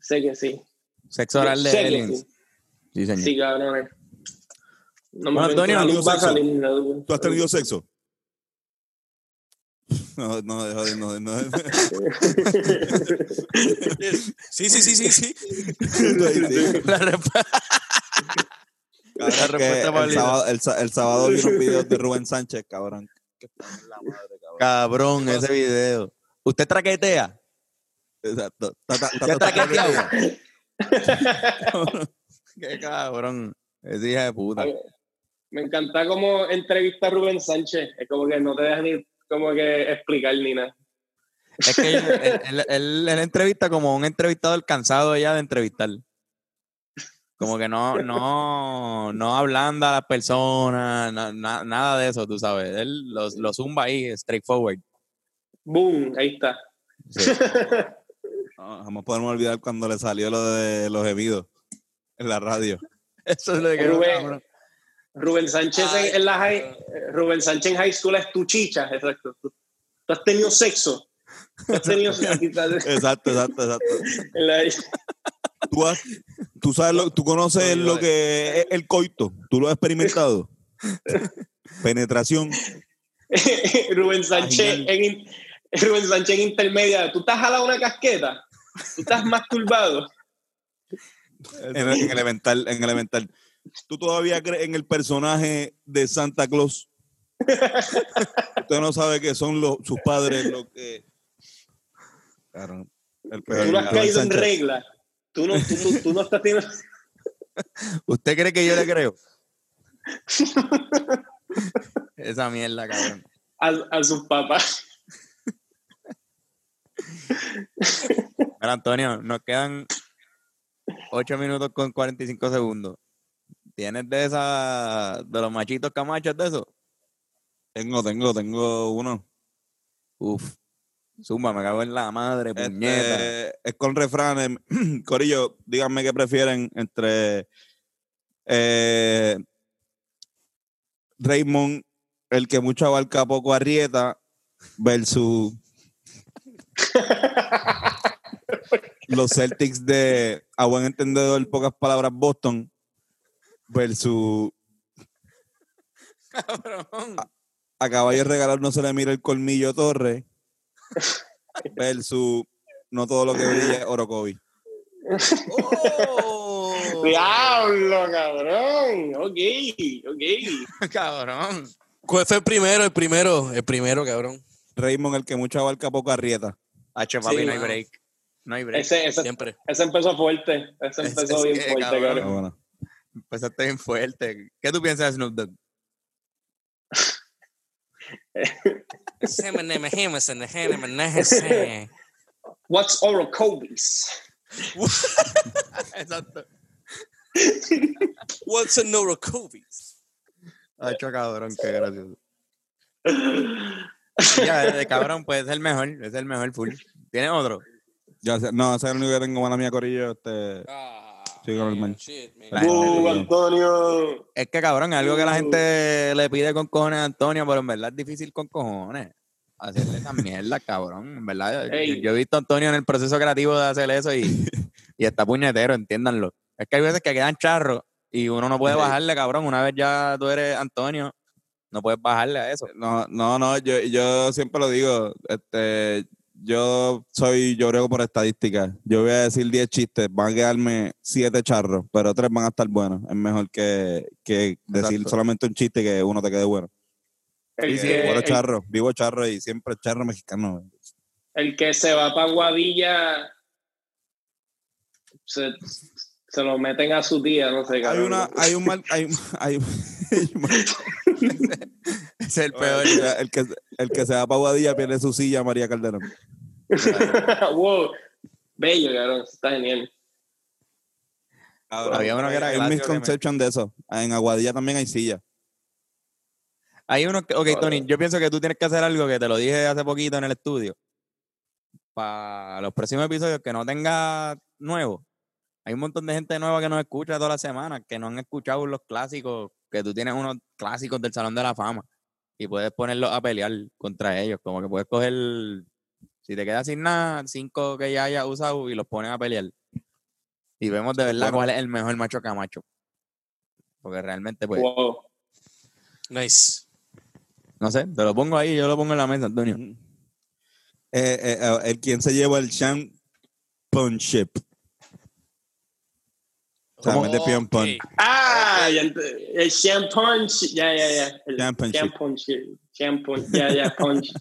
Sé que sí. Sexo oral de aliens. sí. Sí, señor. Sí, cabrones. No me Antonio, que la ¿has luz va a tenido salir, la- ¿Tú has tenido sexo? No, no, de joder, no, no. Sí, sí, sí, sí, sí. La respuesta el, sábado, el, el sábado vi unos videos de Rubén Sánchez, cabrón. Que está en la madre, cabrón. Cabrón, ese video. ¿Usted traquetea? Exacto. Ta- ta- ta- ¿Usted ta- ta- traqueteado? Qué cabrón. Ese hija de puta. Me encanta como entrevista a Rubén Sánchez. Es como que no te dejan ni como que explicar ni nada. Es que él, él, él- él- él entrevista como un entrevistador cansado ya de entrevistar. Como que no, no, no ablanda a las personas, na- na- nada de eso, tú sabes. Él lo, lo zumba ahí, straightforward. Boom, ahí está. No, jamás podemos olvidar cuando le salió lo de los gemidos en la radio. Eso es lo que Rubén, Rubén Sánchez Ay, en, en la high, eh, Rubén Sánchez en high school es tu chicha, exacto. Tú, tú has tenido sexo. Tú has tenido Exacto, exacto, exacto. la- Tú, has- tú sabes lo, tú conoces lo que es el coito. Tú lo has experimentado. Penetración. Rubén Sánchez en, Rubén Sánchez en intermedia. ¿Tú estás jalado una casqueta? ¿Tú estás masturbado? En, el- en elemental, en elemental. ¿Tú todavía crees en el personaje de Santa Claus? Usted no sabe que son los, sus padres los que. Claro, el peor, Tú no has caído en regla. Tú no, tú, tú- tú no estás teniendo... ¿Usted cree que yo le creo? Esa mierda, cabrón. a, a sus papás. Antonio, nos quedan 8 minutos con 45 segundos. ¿Tienes de esa, de los machitos camachos de eso? Tengo, tengo, tengo uno. Uf. Zumba, me cago en la madre, puñeta. Este, es con refranes. Corillo, díganme qué prefieren entre eh, Raymond, el que mucho abarca, poco arrieta, versus los Celtics de, a buen entendedor, pocas palabras, Boston, versus Cabrón. a caballo regalar no se le mira el colmillo Torre, versus no todo lo que brilla es Orocovi. Oh. Diablo, cabrón. Ok, ok. cabrón. ¿Cuál fue el primero? El primero, el primero, cabrón. Raymond, el que mucho abarca, poco arrieta. Hacho, papi, Sí, no hay break. No hay break. Ese, ese, Siempre. ese empezó fuerte. Ese Ese empezó sí bien fuerte, cabrón. Cabrón. bueno. Empezaste bien fuerte. ¿Qué tú piensas de Snoop Dogg? What's Orocovis? Exacto. What's a Neurocovis? Hacho, cabrón, qué gracioso. Ya, de cabrón, pues es el mejor, es el mejor full. ¿Tiene otro? Ya sé- no, ese es el único que tengo, mala mía, Corillo. Este, Ah, Sí, con el man. shit, man. La- Uh, Antonio. Es que cabrón, es algo que la gente le pide con cojones a Antonio, pero en verdad es difícil con cojones. Hacerle esa mierda, cabrón. En verdad, yo- he visto a Antonio en el proceso creativo de hacer eso y, y está puñetero, entiéndanlo. Es que hay veces que quedan charros y uno no puede bajarle, cabrón. Una vez ya tú eres Antonio, no puedes bajarle a eso. no, no, no, yo, yo siempre lo digo. Este, yo soy, yo creo por estadística. Yo voy a decir 10 chistes, van a quedarme 7 charros, pero 3 van a estar buenos. Es mejor que, que decir solamente un chiste y que uno te quede bueno. El, Sí, sí, que, Vivo el, charro, vivo charro y siempre charro mexicano. el que se va para Guadilla se, se lo meten a su tía, no sé, Hay una, hay un mal, hay, hay, hay un mal- es el peor. el, el que, el que se va para Guadilla pierde su silla María Calderón. wow. Bello, cabrón. Está genial. Había uno que era me- misconception de eso. En Aguadilla también hay silla. Hay uno que, ok, Tony, yo pienso que tú tienes que hacer algo que te lo dije hace poquito en el estudio. Para los próximos episodios que no tenga nuevo. Hay un montón de gente nueva que nos escucha toda la semana, que no han escuchado los clásicos, que tú tienes unos clásicos del Salón de la Fama y puedes ponerlos a pelear contra ellos. Como que puedes coger, si te quedas sin nada, cinco que ya hayas usado y los pones a pelear. Y vemos de verdad Bueno. cuál es el mejor macho camacho. Porque realmente, pues, Wow. Nice. no sé, te lo pongo ahí, yo lo pongo en la mesa, Antonio. Eh, eh, eh, el quien se lleva el championship. O vez de pion pon. Ah, ya el champagne. Ya, ya, ya. El championship. Champon- Ya, ya, punch.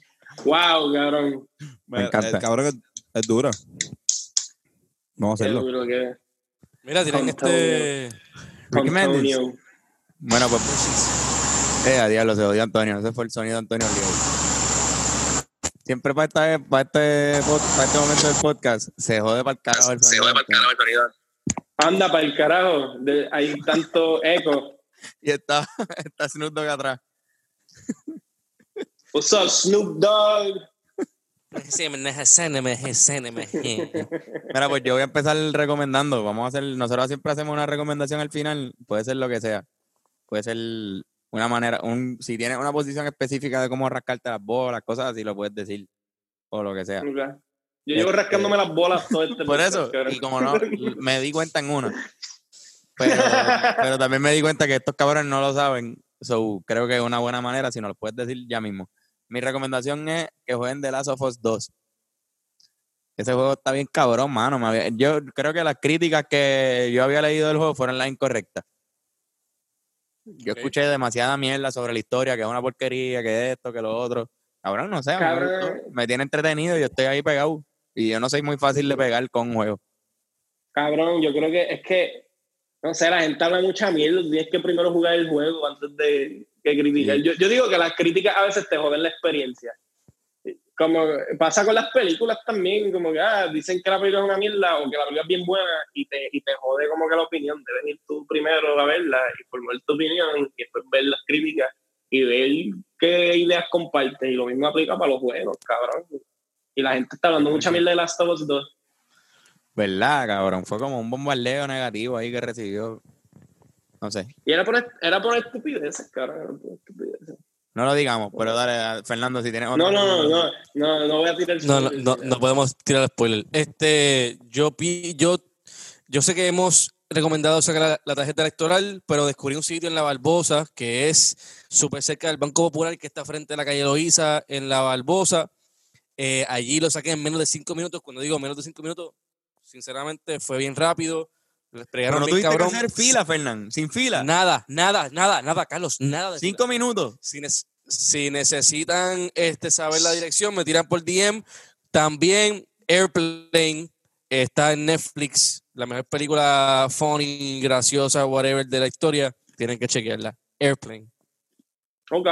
wow, cabrón. Me encanta. El cabrón es, es dura. Vamos a hacerlo. duro. Mira, tienen Antonio. este. Ricky Mendes. Antonio. Bueno, pues. Eh, a diablo, se odió Antonio. Ese fue el sonido de Antonio Leo. Siempre para, esta, para, este, para este momento del podcast se jode para el carajo el sonido. de Antonio. Anda para el carajo. de- hay tanto eco. Y está, está Snoop Dogg atrás. What's up, Snoop Dogg? Mira, pues yo voy a empezar recomendando. Vamos a hacer, nosotros siempre hacemos una recomendación al final, puede ser lo que sea. Puede ser una manera, un, si tienes una posición específica de cómo rascarte las bolas, cosas así, lo puedes decir. O lo que sea. Ok. Yo llevo rascándome las bolas todo este Por eso, y como no, me di cuenta en una. Pero, pero también me di cuenta que estos cabrones no lo saben. So, creo que es una buena manera, si no lo puedes decir ya mismo. Mi recomendación es que jueguen The Last of Us 2. Ese juego está bien cabrón, mano. me había- yo creo que las críticas que yo había leído del juego fueron las incorrectas. Yo escuché demasiada mierda sobre la historia, que es una porquería, que esto, que lo otro. Cabrón, no sé, me Cabrón. me tiene entretenido y yo estoy ahí pegado. Y yo no soy muy fácil de pegar con un juego. Cabrón, yo creo que es que, no sé, la gente habla mucha mierda. Tienes que primero jugar el juego antes de que criticar. Sí. Yo, yo digo que las críticas a veces te joden la experiencia. Como pasa con las películas también, como que ah, dicen que la película es una mierda o que la película es bien buena y te, y te jode como que la opinión. Debes ir tú primero a verla y formar tu opinión y después ver las críticas y ver qué ideas compartes. Y lo mismo aplica para los juegos, cabrón. Y la gente está hablando mucha mierda de Last of Us 2. ¿Verdad, cabrón? Fue como un bombardeo negativo ahí que recibió. No sé. Y era por, era por estupideces, cabrón. Era por estupideces. No lo digamos, pero dale, Fernando, si tienes No, otra. no, no, no, no, no voy a tirar No, no, no, no podemos tirar spoiler. Este, yo, pi- yo, yo sé que hemos recomendado sacar la, la tarjeta electoral, pero descubrí un sitio en La Barbosa que es súper cerca del Banco Popular, que está frente a la calle Loíza, en La Barbosa. Eh, allí lo saqué en menos de cinco minutos. Cuando digo menos de cinco minutos, sinceramente fue bien rápido. Les pregaron no tuviste cabrón. que hacer fila, Fernán. Sin fila. Nada, nada, nada, nada, Carlos, nada de fila. Cinco minutos. si, nes- si necesitan este, saber la dirección, me tiran por DM. También Airplane está en Netflix, la mejor película funny, graciosa, whatever de la historia. Tienen que chequearla. Airplane. Ok.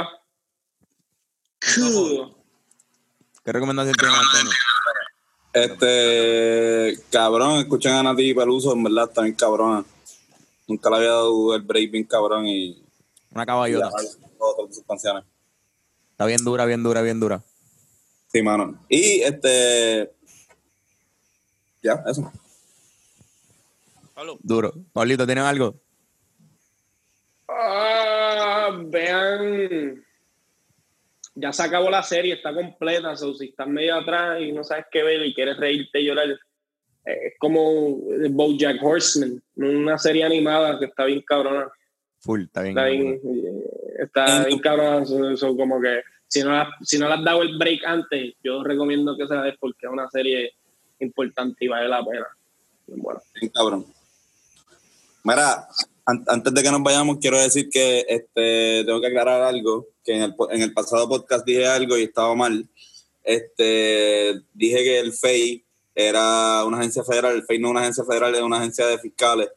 Cool. ¿Qué recomendación tienes, Antonio? Este, cabrón, escuchen a Nati Peluso, en verdad, está bien cabrona. Nunca le había dado el break bien cabrón y, Una caballota. Está bien dura, bien dura, bien dura. Sí, mano. Y este, ya, eso. Pablo. Duro. Pablito, ¿tienes algo? Ah, vean. Ya se acabó la serie, está completa. So, si estás medio atrás y no sabes qué ver y quieres reírte y llorar, eh, es como Bojack Horseman, una serie animada que está bien cabrona. Full, está bien. Está bien, eh, está bien cabrona. so- so como que si no, la- si no le has dado el break antes, yo recomiendo que se la des porque es una serie importante y vale la pena. Bueno, Bien cabrón. Mira, antes de que nos vayamos, quiero decir que este, tengo que aclarar algo, que en el, en el pasado podcast dije algo y estaba mal. Este, dije que el FEI era una agencia federal, el FEI no es una agencia federal, es una agencia de fiscales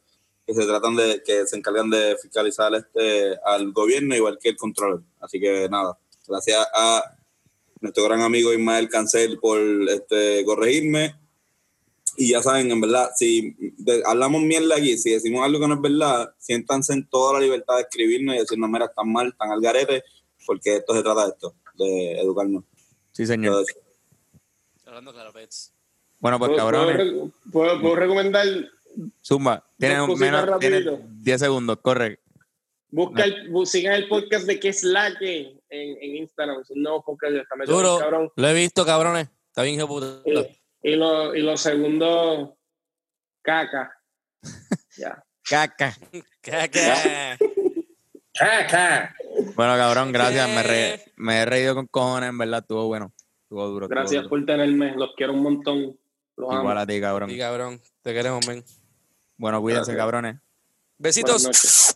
que se tratan de, que se encargan de fiscalizar este al gobierno igual que el control. Así que nada, gracias a nuestro gran amigo Ismael Cancel por este, corregirme. Y ya saben, en verdad, si de- hablamos mierda aquí, si decimos algo que no es verdad, siéntanse en toda la libertad de escribirnos y decirnos, mira, están mal, están al garete, porque esto se trata de esto, de educarnos. Sí, señor. Entonces, Hablando claro, Pets. Bueno, pues ¿puedo, puedo cabrones, re- puedo- puedo recomendar Zumba. Tienes menos, tienes rapidito. 10 segundos, corre. Busca el, sigan el podcast de que es la que en, en Instagram. Es un nuevo podcast está metido Duro. cabrón. Lo he visto, cabrones. Está bien, hijo de puta. Y, y lo, y lo segundo, caca. ya. Caca. ¿Qué, qué? Bueno, cabrón, gracias. Me, re- me he reído con cojones, en verdad, estuvo bueno. Estuvo duro. estuvo Gracias duro. por tenerme. Los quiero un montón. Los amo. Igual a ti, cabrón. Sí, cabrón. Te queremos, men. Bueno, cuídense, Gracias. cabrones. Besitos. Buenas noches.